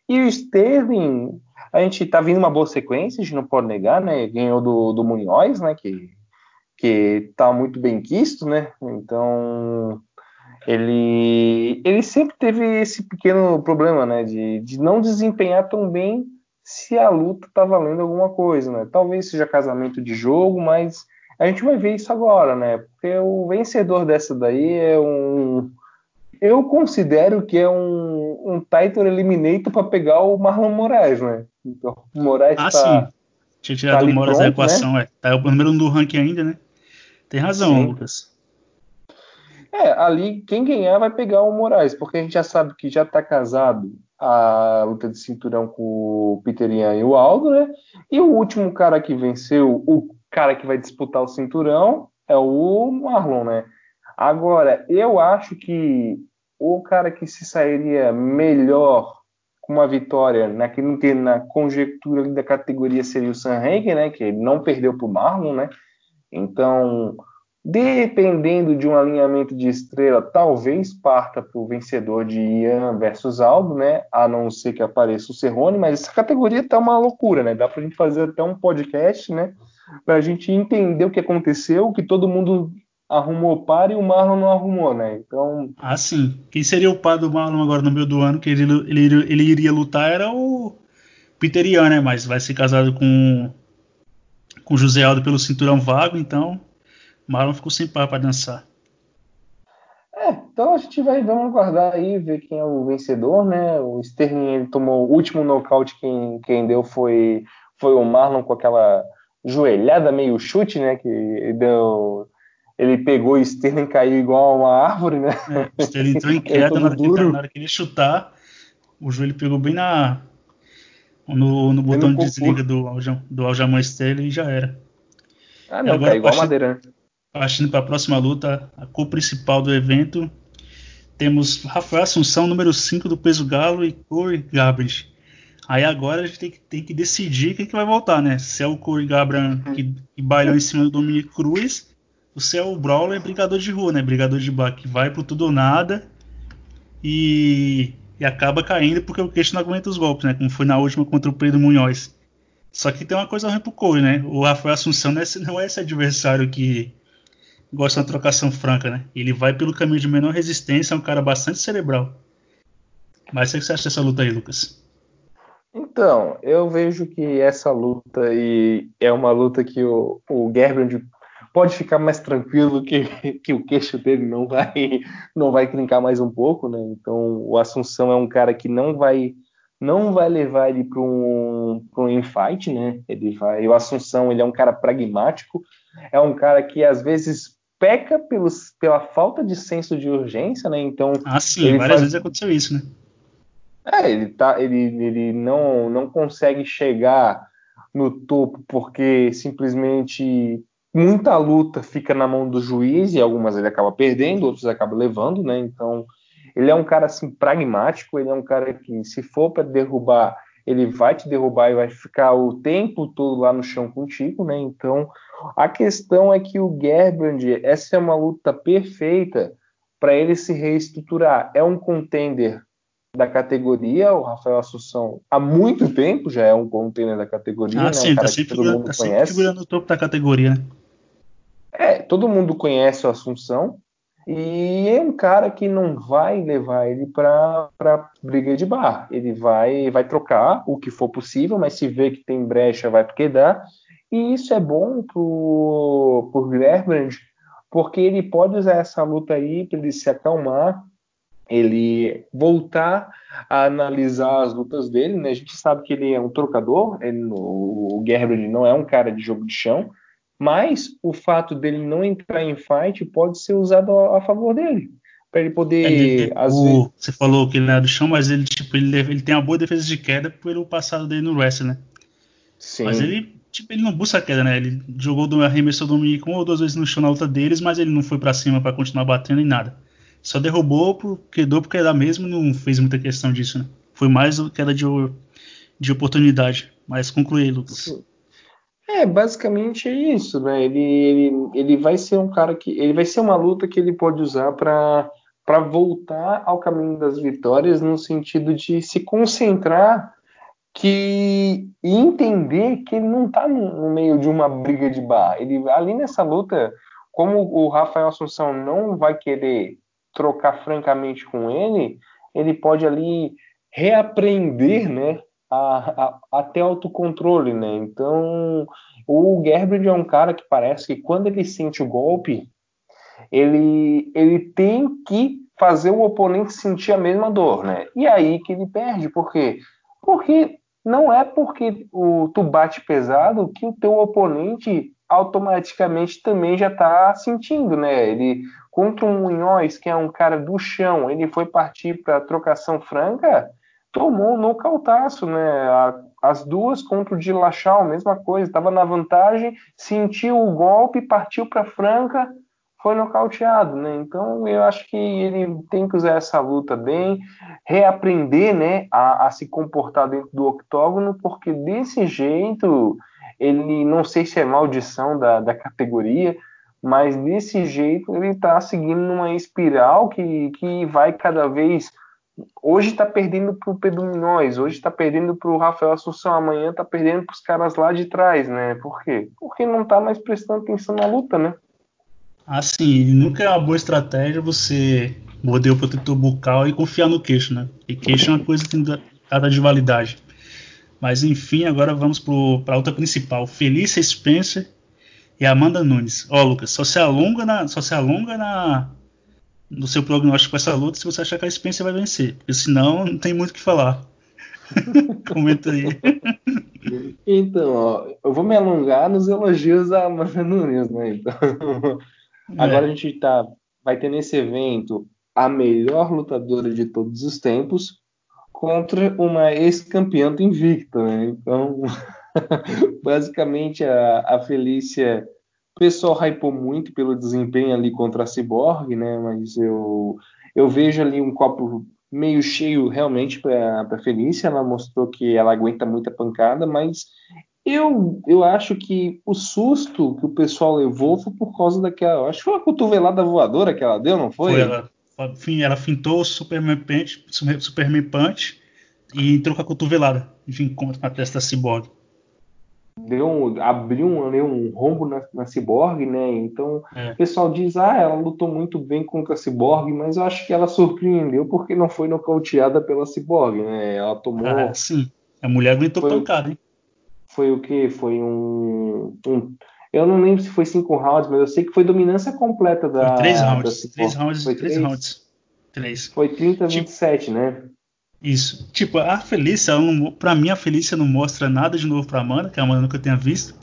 E o Sterling, a gente tá vindo uma boa sequência, a gente não pode negar, né? Ganhou do, do Munhoz, né? Que, que tá muito bem quisto, né? Então ele, ele sempre teve esse pequeno problema, né, de, de não desempenhar tão bem se a luta tá valendo alguma coisa, né? Talvez seja casamento de jogo, mas a gente vai ver isso agora, né? Porque o vencedor dessa daí é um. Eu considero que é um, um title eliminator para pegar o Marlon Moraes, né? Então, o Moraes ah, tá. Sim. Tinha tirado tá o Moraes da equação, né? é. Tá o número um do ranking ainda, né? Tem razão, sim. Lucas. É, ali quem ganhar vai pegar o Moraes, porque a gente já sabe que já está casado a luta de cinturão com o Peter Ian e o Aldo, né? E o último cara que venceu, o cara que vai disputar o cinturão, é o Marlon, né? Agora, eu acho que o cara que se sairia melhor com uma vitória naquilo que na conjectura da categoria seria o Sam Hagen, né? Que ele não perdeu para o Marlon, né? Então, Dependendo de um alinhamento de estrela, talvez parta para o vencedor de Ian versus Aldo, né? A não ser que apareça o Cerrone, mas essa categoria tá uma loucura, né? Dá para a gente fazer até um podcast, né? Para a gente entender o que aconteceu, que todo mundo arrumou par e o Marlon não arrumou, né? Então. Ah, sim. Quem seria o par do Marlon agora no meio do ano que ele, ele, ele iria lutar era o Peter Ian, né? Mas vai ser casado com, com José Aldo pelo cinturão vago, então Marlon ficou sem par para dançar. É, então a gente vai vamos aguardar aí, ver quem é o vencedor, né? O Sterling ele tomou o último nocaute, quem, quem deu foi, foi o Marlon com aquela joelhada meio chute, né? Que deu. Ele pegou o Sterling caiu igual uma árvore, né? É, o Sterling entrou em queda na hora, que, ele chutar, o joelho pegou bem na. No, no botão de desliga do, do aljamão Sterling e já era. Ah, não, caiu igual madeira. Né? Partindo para a próxima luta, a cor principal do evento, temos Rafael Assunção, número 5 do peso galo, e Corey Garbrandt. Aí agora a gente tem que, tem que decidir quem que vai voltar, né? Se é o Corey Garbrandt que, que bailou em cima do Dominic Cruz, ou se é o Brawler brigador de rua, né? Brigador de bar que vai pro tudo ou nada e, e acaba caindo porque o queixo não aguenta os golpes, né? Como foi na última contra o Pedro Munhoz. Só que tem uma coisa ruim pro Corey, né? O Rafael Assunção não é, não é esse adversário que gosta de uma trocação franca, né? Ele vai pelo caminho de menor resistência, é um cara bastante cerebral. Mas o que você acha dessa luta aí, Lucas? Então, eu vejo que essa luta aí é uma luta que o, o Gerbrand pode ficar mais tranquilo que, que o queixo dele não vai não vai trincar mais um pouco, né? Então, o Assunção é um cara que não vai não vai levar ele para um, um infight, né? Ele vai, o Assunção ele é um cara pragmático, é um cara que às vezes peca pelos, pela falta de senso de urgência, né? Então. Ah, sim, várias faz... vezes aconteceu isso, né? É, ele, tá, ele, ele não, não consegue chegar no topo porque simplesmente muita luta fica na mão do juiz e algumas ele acaba perdendo, outros acaba levando, né? Então, ele é um cara assim pragmático, ele é um cara que se for para derrubar, ele vai te derrubar e vai ficar o tempo todo lá no chão contigo, né? Então, a questão é que o Gerbrand, essa é uma luta perfeita para ele se reestruturar. É um contender da categoria, o Rafael Assunção há muito tempo já é um contender da categoria, ah, né? Sim, um tá sempre, todo mundo tá conhece. figurando no topo da categoria, né? É, todo mundo conhece o Assunção e é um cara que não vai levar ele para briga de bar. Ele vai vai trocar o que for possível, mas se vê que tem brecha, vai porque dá. E isso é bom pro, pro Garbrandt, porque ele pode usar essa luta aí para ele se acalmar, ele voltar a analisar as lutas dele, né? A gente sabe que ele é um trocador, ele, o Garbrandt não é um cara de jogo de chão, mas o fato dele não entrar em fight pode ser usado a, a favor dele. Para ele poder. É, ele, o, vezes... Você falou que ele não é do chão, mas ele, tipo, ele, ele tem uma boa defesa de queda pelo passado dele no wrestling, né? Sim. Mas ele tipo, ele não busca a queda, né? Ele jogou do arremesso do uma ou duas vezes no chão na luta deles, mas ele não foi para cima para continuar batendo em nada. Só derrubou porque deu porque era mesmo não fez muita questão disso, né? Foi mais queda de, de oportunidade. Mas conclui aí, Lucas. É, basicamente é isso, né? Ele, ele, ele vai ser um cara que. Ele vai ser uma luta que ele pode usar para para voltar ao caminho das vitórias no sentido de se concentrar que e entender que ele não está no, meio de uma briga de bar. Ele ali nessa luta, como o Rafael Assunção não vai querer trocar francamente com ele, ele pode ali reaprender, né, a, a, até autocontrole, né? Então, o Gerbrand é um cara que parece que quando ele sente o golpe, ele, ele tem que fazer o oponente sentir a mesma dor, né? E aí que ele perde, por quê? Porque não é porque o, tu bate pesado que o teu oponente automaticamente também já está sentindo, né? Ele contra o Munhoz, que é um cara do chão, ele foi partir para trocação franca, tomou um nocautaço, né? As duas contra o Dilachal, mesma coisa, estava na vantagem, sentiu o golpe, partiu para franca, foi nocauteado, né? Então eu acho que ele tem que usar essa luta bem, reaprender, né, a, a se comportar dentro do octógono, porque desse jeito ele não sei se é maldição da, da categoria, mas desse jeito ele está seguindo numa espiral que, que vai cada vez. Hoje está perdendo para o Pedro Munhoz, hoje está perdendo para o Rafael Assunção, amanhã está perdendo para os caras lá de trás, né? Por quê? Porque não está mais prestando atenção na luta, né? Assim, nunca é uma boa estratégia você morder o protetor bucal e confiar no queixo, né? E queixo é uma coisa que tem data de validade. Mas enfim, agora vamos para a outra principal. Felícia Spencer e Amanda Nunes. Ó, Lucas, só se alonga na, só se alonga na no seu prognóstico com essa luta se você achar que a Spencer vai vencer, porque senão não tem muito o que falar. Comenta aí. Então, ó, eu vou me alongar nos elogios a Amanda Nunes, né? Então, Agora é. a gente tá, vai ter nesse evento a melhor lutadora de todos os tempos contra uma ex-campeã Invicta, né? Então, basicamente a, a Felícia, o pessoal hypou muito pelo desempenho ali contra a Cyborg, né? Mas eu, eu vejo ali um copo meio cheio realmente para a Felícia. Ela mostrou que ela aguenta muita pancada, mas eu, eu acho que o susto que o pessoal levou foi por causa daquela. Acho que foi uma cotovelada voadora que ela deu, não foi? Foi, ela, ela fintou o Superman Punch, Superman Punch e entrou com a cotovelada, enfim, contra a testa da Cyborg. Deu um, abriu um, deu um rombo na, na Cyborg, né? Então é. o pessoal diz: ah, ela lutou muito bem contra a Cyborg, mas eu acho que ela surpreendeu porque não foi nocauteada pela Cyborg, né? Ela tomou. Ah, sim, a mulher aguentou foi, pancada, hein? foi o que? Foi um, um, Eu não lembro se foi cinco rounds, mas eu sei que foi dominância completa da. Foi três rounds. Três rounds. Foi três, três rounds. Três. Foi 30 a 27, tipo, né? Isso. Tipo, a Felícia, não, pra mim, a Felícia não mostra nada de novo pra Amanda, que a Amanda nunca tenha visto.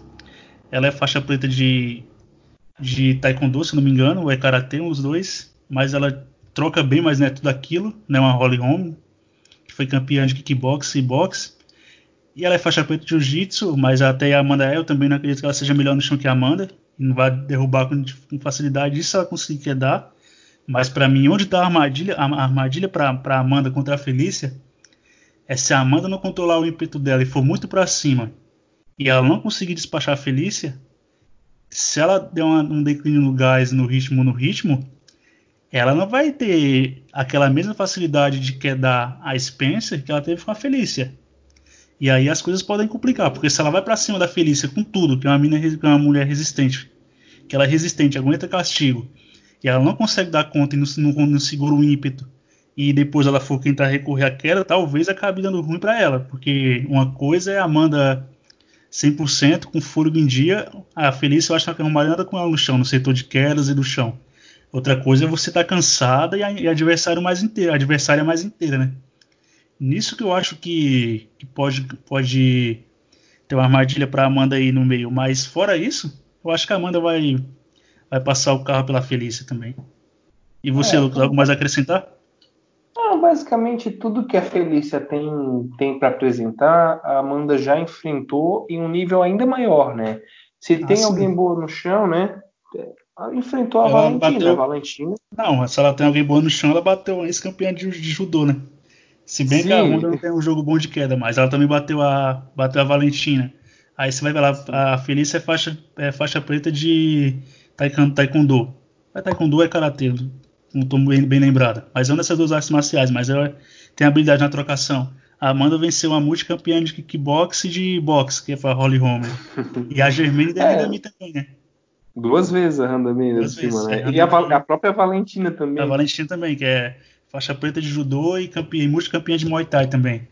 Ela é faixa preta de, de Taekwondo, se não me engano, ou é Karatê, os dois. Mas ela troca bem, mas não é tudo aquilo. Não é uma Holly Holm, que foi campeã de kickbox e boxe. E ela é faixa preta de jiu-jitsu, mas até a Amanda é, eu também não acredito que ela seja melhor no chão que a Amanda. Não vai derrubar com, facilidade, isso ela conseguir quedar. Mas para mim, onde está a armadilha, a armadilha para Amanda contra a Felícia é se a Amanda não controlar o ímpeto dela e for muito para cima e ela não conseguir despachar a Felícia, se ela der uma, um declínio no gás, no ritmo, no ritmo, ela não vai ter aquela mesma facilidade de quedar a Spencer que ela teve com a Felícia. E aí as coisas podem complicar, porque se ela vai para cima da Felícia com tudo, que é uma, mina, que é uma mulher resistente, que ela é resistente, aguenta castigo, e ela não consegue dar conta e não, não, não segura o ímpeto, e depois ela for tentar recorrer à queda, talvez acabe dando ruim para ela, porque uma coisa é a Amanda 100% com fôlego em dia, a Felícia eu acho que não arrumaria nada com ela no chão, no setor de quedas e do chão. Outra coisa é você estar tá cansada e a, e a adversário mais inteira, a adversária mais inteira, né? Nisso que eu acho que, que pode, pode ter uma armadilha para Amanda aí no meio. Mas fora isso, eu acho que a Amanda vai, vai passar o carro pela Felícia também. E você, é, Lucas, algo mais a acrescentar? Não, basicamente tudo que a Felícia tem, tem para apresentar, a Amanda já enfrentou em um nível ainda maior, né? Se ah, tem sim. alguém boa no chão, né? enfrentou a Ela Valentina. bateu- A Valentina. Não, se ela tem alguém bom no chão, ela bateu a ex-campeã de, de judô, né? Se bem que a Sim. Honda não tem um jogo bom de queda, mas ela também bateu a, bateu a Valentina. Aí você vai ver lá, a Felícia é faixa, é faixa preta de taekwondo. Mas taekwondo é karatê, não estou bem, bem lembrada. Mas é uma dessas duas artes marciais, mas ela tem habilidade na trocação. A Amanda venceu uma multicampeã de kickbox e de boxe, que é a Holly Holmer. E a Germaine É. Demi também, né? Duas vezes a Randamina em Duas cima, vezes, né? é, E a, a própria Valentina também. A Valentina também, que é faixa preta de judô e, campeã, e multicampeã de Muay Thai também.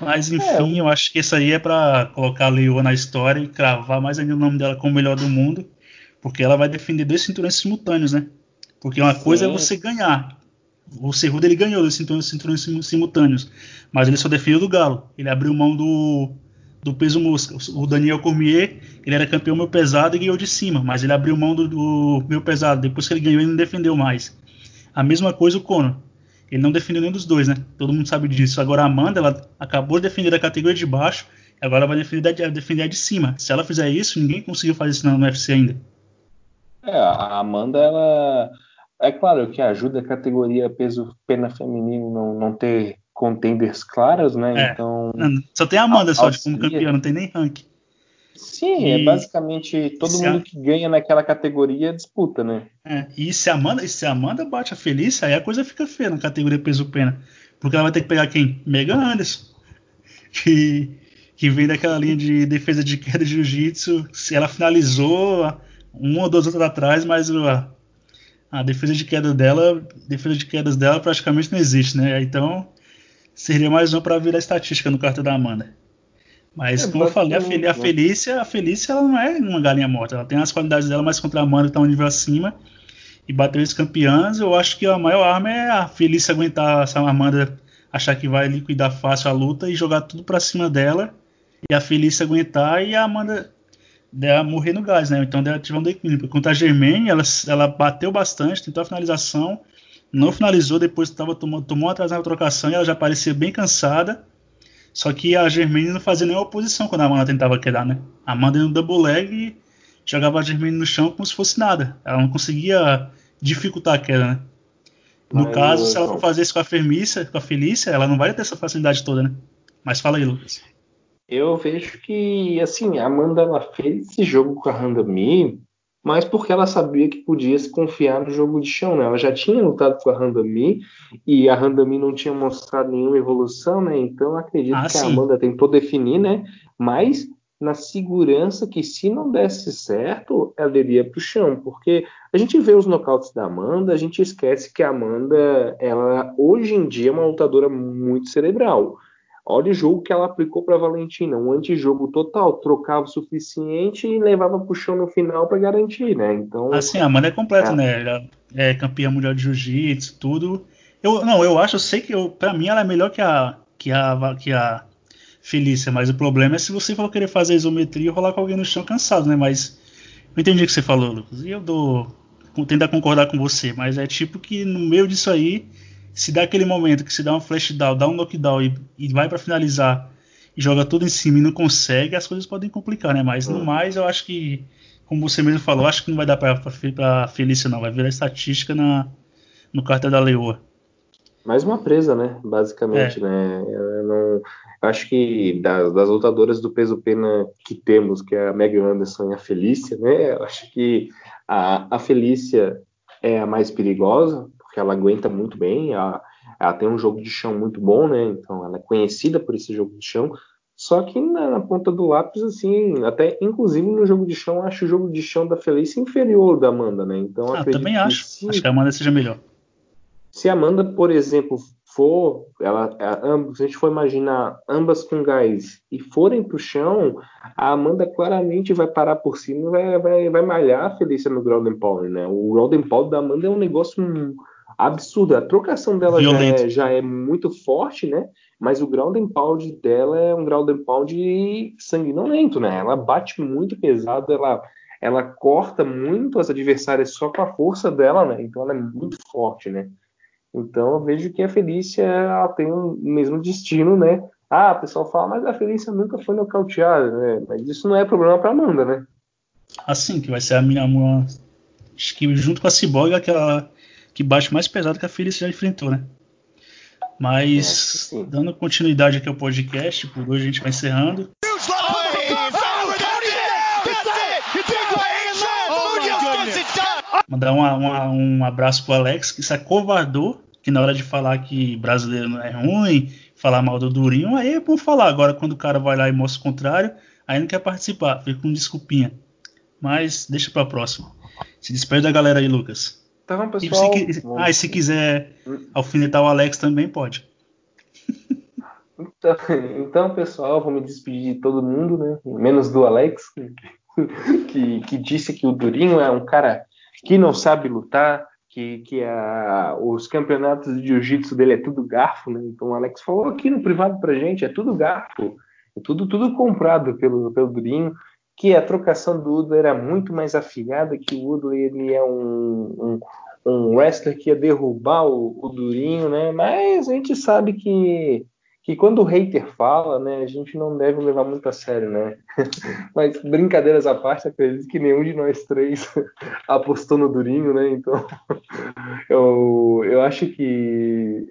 Mas enfim, eu acho que isso aí é pra colocar a Leoa na história e cravar mais ainda o nome dela como melhor do mundo, porque ela vai defender dois cinturões simultâneos, né? Porque uma coisa é Sim. você ganhar. O Cerrudo ele ganhou dois cinturões, cinturões sim- simultâneos, mas ele só defendeu do Galo. Ele abriu mão do, do peso mosca. O Daniel Cormier, ele era campeão meu pesado e ganhou de cima, mas ele abriu mão do, do meu pesado. Depois que ele ganhou, ele não defendeu mais. A mesma coisa o Conor. Ele não defendeu nenhum dos dois, né? Todo mundo sabe disso. Agora a Amanda, ela acabou de defender a categoria de baixo, agora ela vai defender defender a de cima. Se ela fizer isso, ninguém conseguiu fazer isso no UFC ainda. É, a Amanda, ela. É claro que ajuda a categoria peso pena feminino não, não ter contenders claras, né? É. Então. Não, Só tem a Amanda só de como campeã, não tem nem rank. Sim, é E- basicamente todo se mundo a- que ganha naquela categoria disputa, né? É, e se a Amanda, se a Amanda bate a Felícia, aí a coisa fica feia na categoria peso-pena. Porque ela vai ter que pegar quem? Megan Anderson. Que, que vem daquela linha de defesa de queda de jiu-jitsu. Se ela finalizou uma ou duas outras atrás, mas a, a defesa de queda dela, defesa de quedas dela praticamente não existe, né? Então seria mais um para virar estatística no cartão da Amanda. Mas É, como eu falei, a, Fel- a? Felícia, a Felícia ela não é uma galinha morta. Ela tem as qualidades dela, mas contra a Amanda que tá um nível acima e bateu os campeãs, eu acho que a maior arma é a Felícia aguentar essa Amanda achar que vai liquidar fácil a luta e jogar tudo pra cima dela e a Felícia aguentar e a Amanda dela morrer no gás, né? Então dela tiver um declínio. Contra a Germaine, ela, ela bateu bastante, tentou a finalização, não finalizou, depois tava, tomou, tomou atrás na trocação e ela já parecia bem cansada. Só que a Germaine não fazia nenhuma oposição quando a Amanda tentava quedar, né? A Amanda ia no double leg e jogava a Germaine no chão como se fosse nada. Ela não conseguia dificultar a queda, né? No Mas, caso, se ela então- for fazer isso com a Fermícia, com a Felícia, ela não vai ter essa facilidade toda, né? Mas fala aí, Lucas. Eu vejo que, assim, a Amanda ela fez esse jogo com a Randami, mas porque ela sabia que podia se confiar no jogo de chão, né? Ela já tinha lutado com a Randami e a Randami não tinha mostrado nenhuma evolução, né? Então acredito Ah, que a sim. Amanda tentou definir, né? Mas na segurança que se não desse certo, ela iria pro chão, porque a gente vê os nocautes da Amanda, a gente esquece que a Amanda, ela hoje em dia é uma lutadora muito cerebral. Olha o jogo que ela aplicou para Valentina, um antijogo total, trocava o suficiente e levava pro chão no final para garantir, né? Então, Assim, a Amanda é completa, É. né? Ela é campeã mundial de jiu-jitsu, tudo. Eu, não, eu acho, eu sei que eu, pra mim ela é melhor que a, que a, que a Felícia, mas o problema é se você for querer fazer isometria e rolar com alguém no chão cansado, né? Mas eu entendi o que você falou, Lucas. E eu dou. Tento concordar com você, mas é tipo que no meio disso aí, se dá aquele momento que se dá um flash down, dá um knockdown e, e vai pra finalizar e joga tudo em cima e não consegue, as coisas podem complicar, né? Mas no mais, eu acho que, como você mesmo falou, acho que não vai dar pra Felícia, não. Vai virar estatística na, no cartel da Leoa. mais uma presa, né? Basicamente, né? Eu, não, acho que das, das lutadoras do peso pena que temos, que é a Megan Anderson e a Felícia, né? Eu acho que a, a Felícia é a mais perigosa, porque ela aguenta muito bem, ela, ela tem um jogo de chão muito bom, né? Então ela é conhecida por esse jogo de chão. Só que na, na ponta do lápis, assim, até inclusive no jogo de chão, acho o jogo de chão da Felícia inferior ao da Amanda, né? Então Ah, também acho. se- Acho que a Amanda seja melhor. se a Amanda, por exemplo, for, ela, a- ambos, se a gente for imaginar ambas com gás e forem para o chão, a Amanda claramente vai parar por cima e vai, vai, vai malhar a Felícia no Golden Pound, né? O Golden Pound da Amanda é um negócio absurdo. A trocação dela já é, já é muito forte, né? Mas o Golden Pound dela é um Golden Pound sanguinolento, né? Ela bate muito pesado, ela ela corta muito as adversárias só com a força dela, né? Então ela é muito forte, né? Então eu vejo que a Felícia ela tem o mesmo destino, né? Ah, o pessoal fala, mas a Felícia nunca foi nocauteada, né? Mas isso não é problema para Amanda, né? Assim, que vai ser a minha Acho que junto com a Cyborg é aquela que bate mais pesado que a Phyllis já enfrentou, né? Mas, dando continuidade aqui ao podcast, por hoje a gente vai encerrando. Mandar uma, uma, um abraço pro Alex, que se acovardou, que na hora de falar que brasileiro não é ruim, falar mal do Durinho, aí é bom falar. Agora, quando o cara vai lá e mostra o contrário, aí não quer participar, fica com desculpinha. Mas deixa pra próxima. Se despede da galera aí, Lucas. Então, pessoal. E se, ah, e se quiser alfinetar o Alex também pode. Então, então, pessoal, vou me despedir de todo mundo, né? Menos do Alex, que, que disse que o Durinho é um cara que não sabe lutar, que, que a, os campeonatos de jiu-jitsu dele é tudo garfo, né? Então o Alex falou aqui no privado pra gente, é tudo garfo, é tudo, tudo comprado pelo, pelo Durinho, que a trocação do Udo era muito mais afiada, que o Udo ele é um, um, um wrestler que ia derrubar o, o Durinho, né? Mas a gente sabe que que quando o hater fala, né, a gente não deve levar muito a sério, né? Mas brincadeiras à parte, acredito que nenhum de nós três apostou no Durinho, né? Então, eu, eu acho que,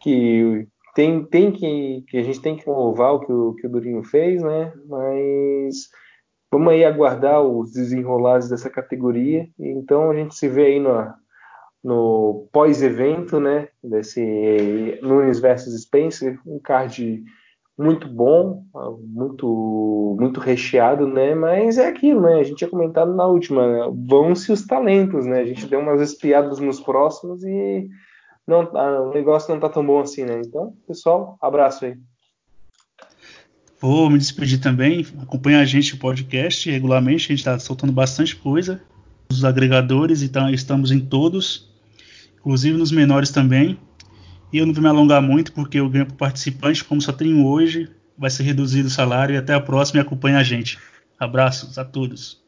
que tem, tem que, que a gente tem que louvar o que o, que o Durinho fez, né? Mas vamos aí aguardar os desenrolados dessa categoria. Então a gente se vê aí no, no pós-evento, né, desse Nunes versus Spencer, um card muito bom, muito muito recheado, né, mas é aquilo, né, a gente tinha comentado na última, né, vão-se os talentos, né, a gente deu umas espiadas nos próximos e não, o negócio não tá tão bom assim, né, então, pessoal, abraço aí. Vou me despedir também, acompanha a gente no podcast regularmente, a gente está soltando bastante coisa, os agregadores, então estamos em todos inclusive nos menores também. E eu não vou me alongar muito, porque eu ganho por participante, como só tenho hoje, vai ser reduzido o salário. E até a próxima e acompanhe a gente. Abraços a todos.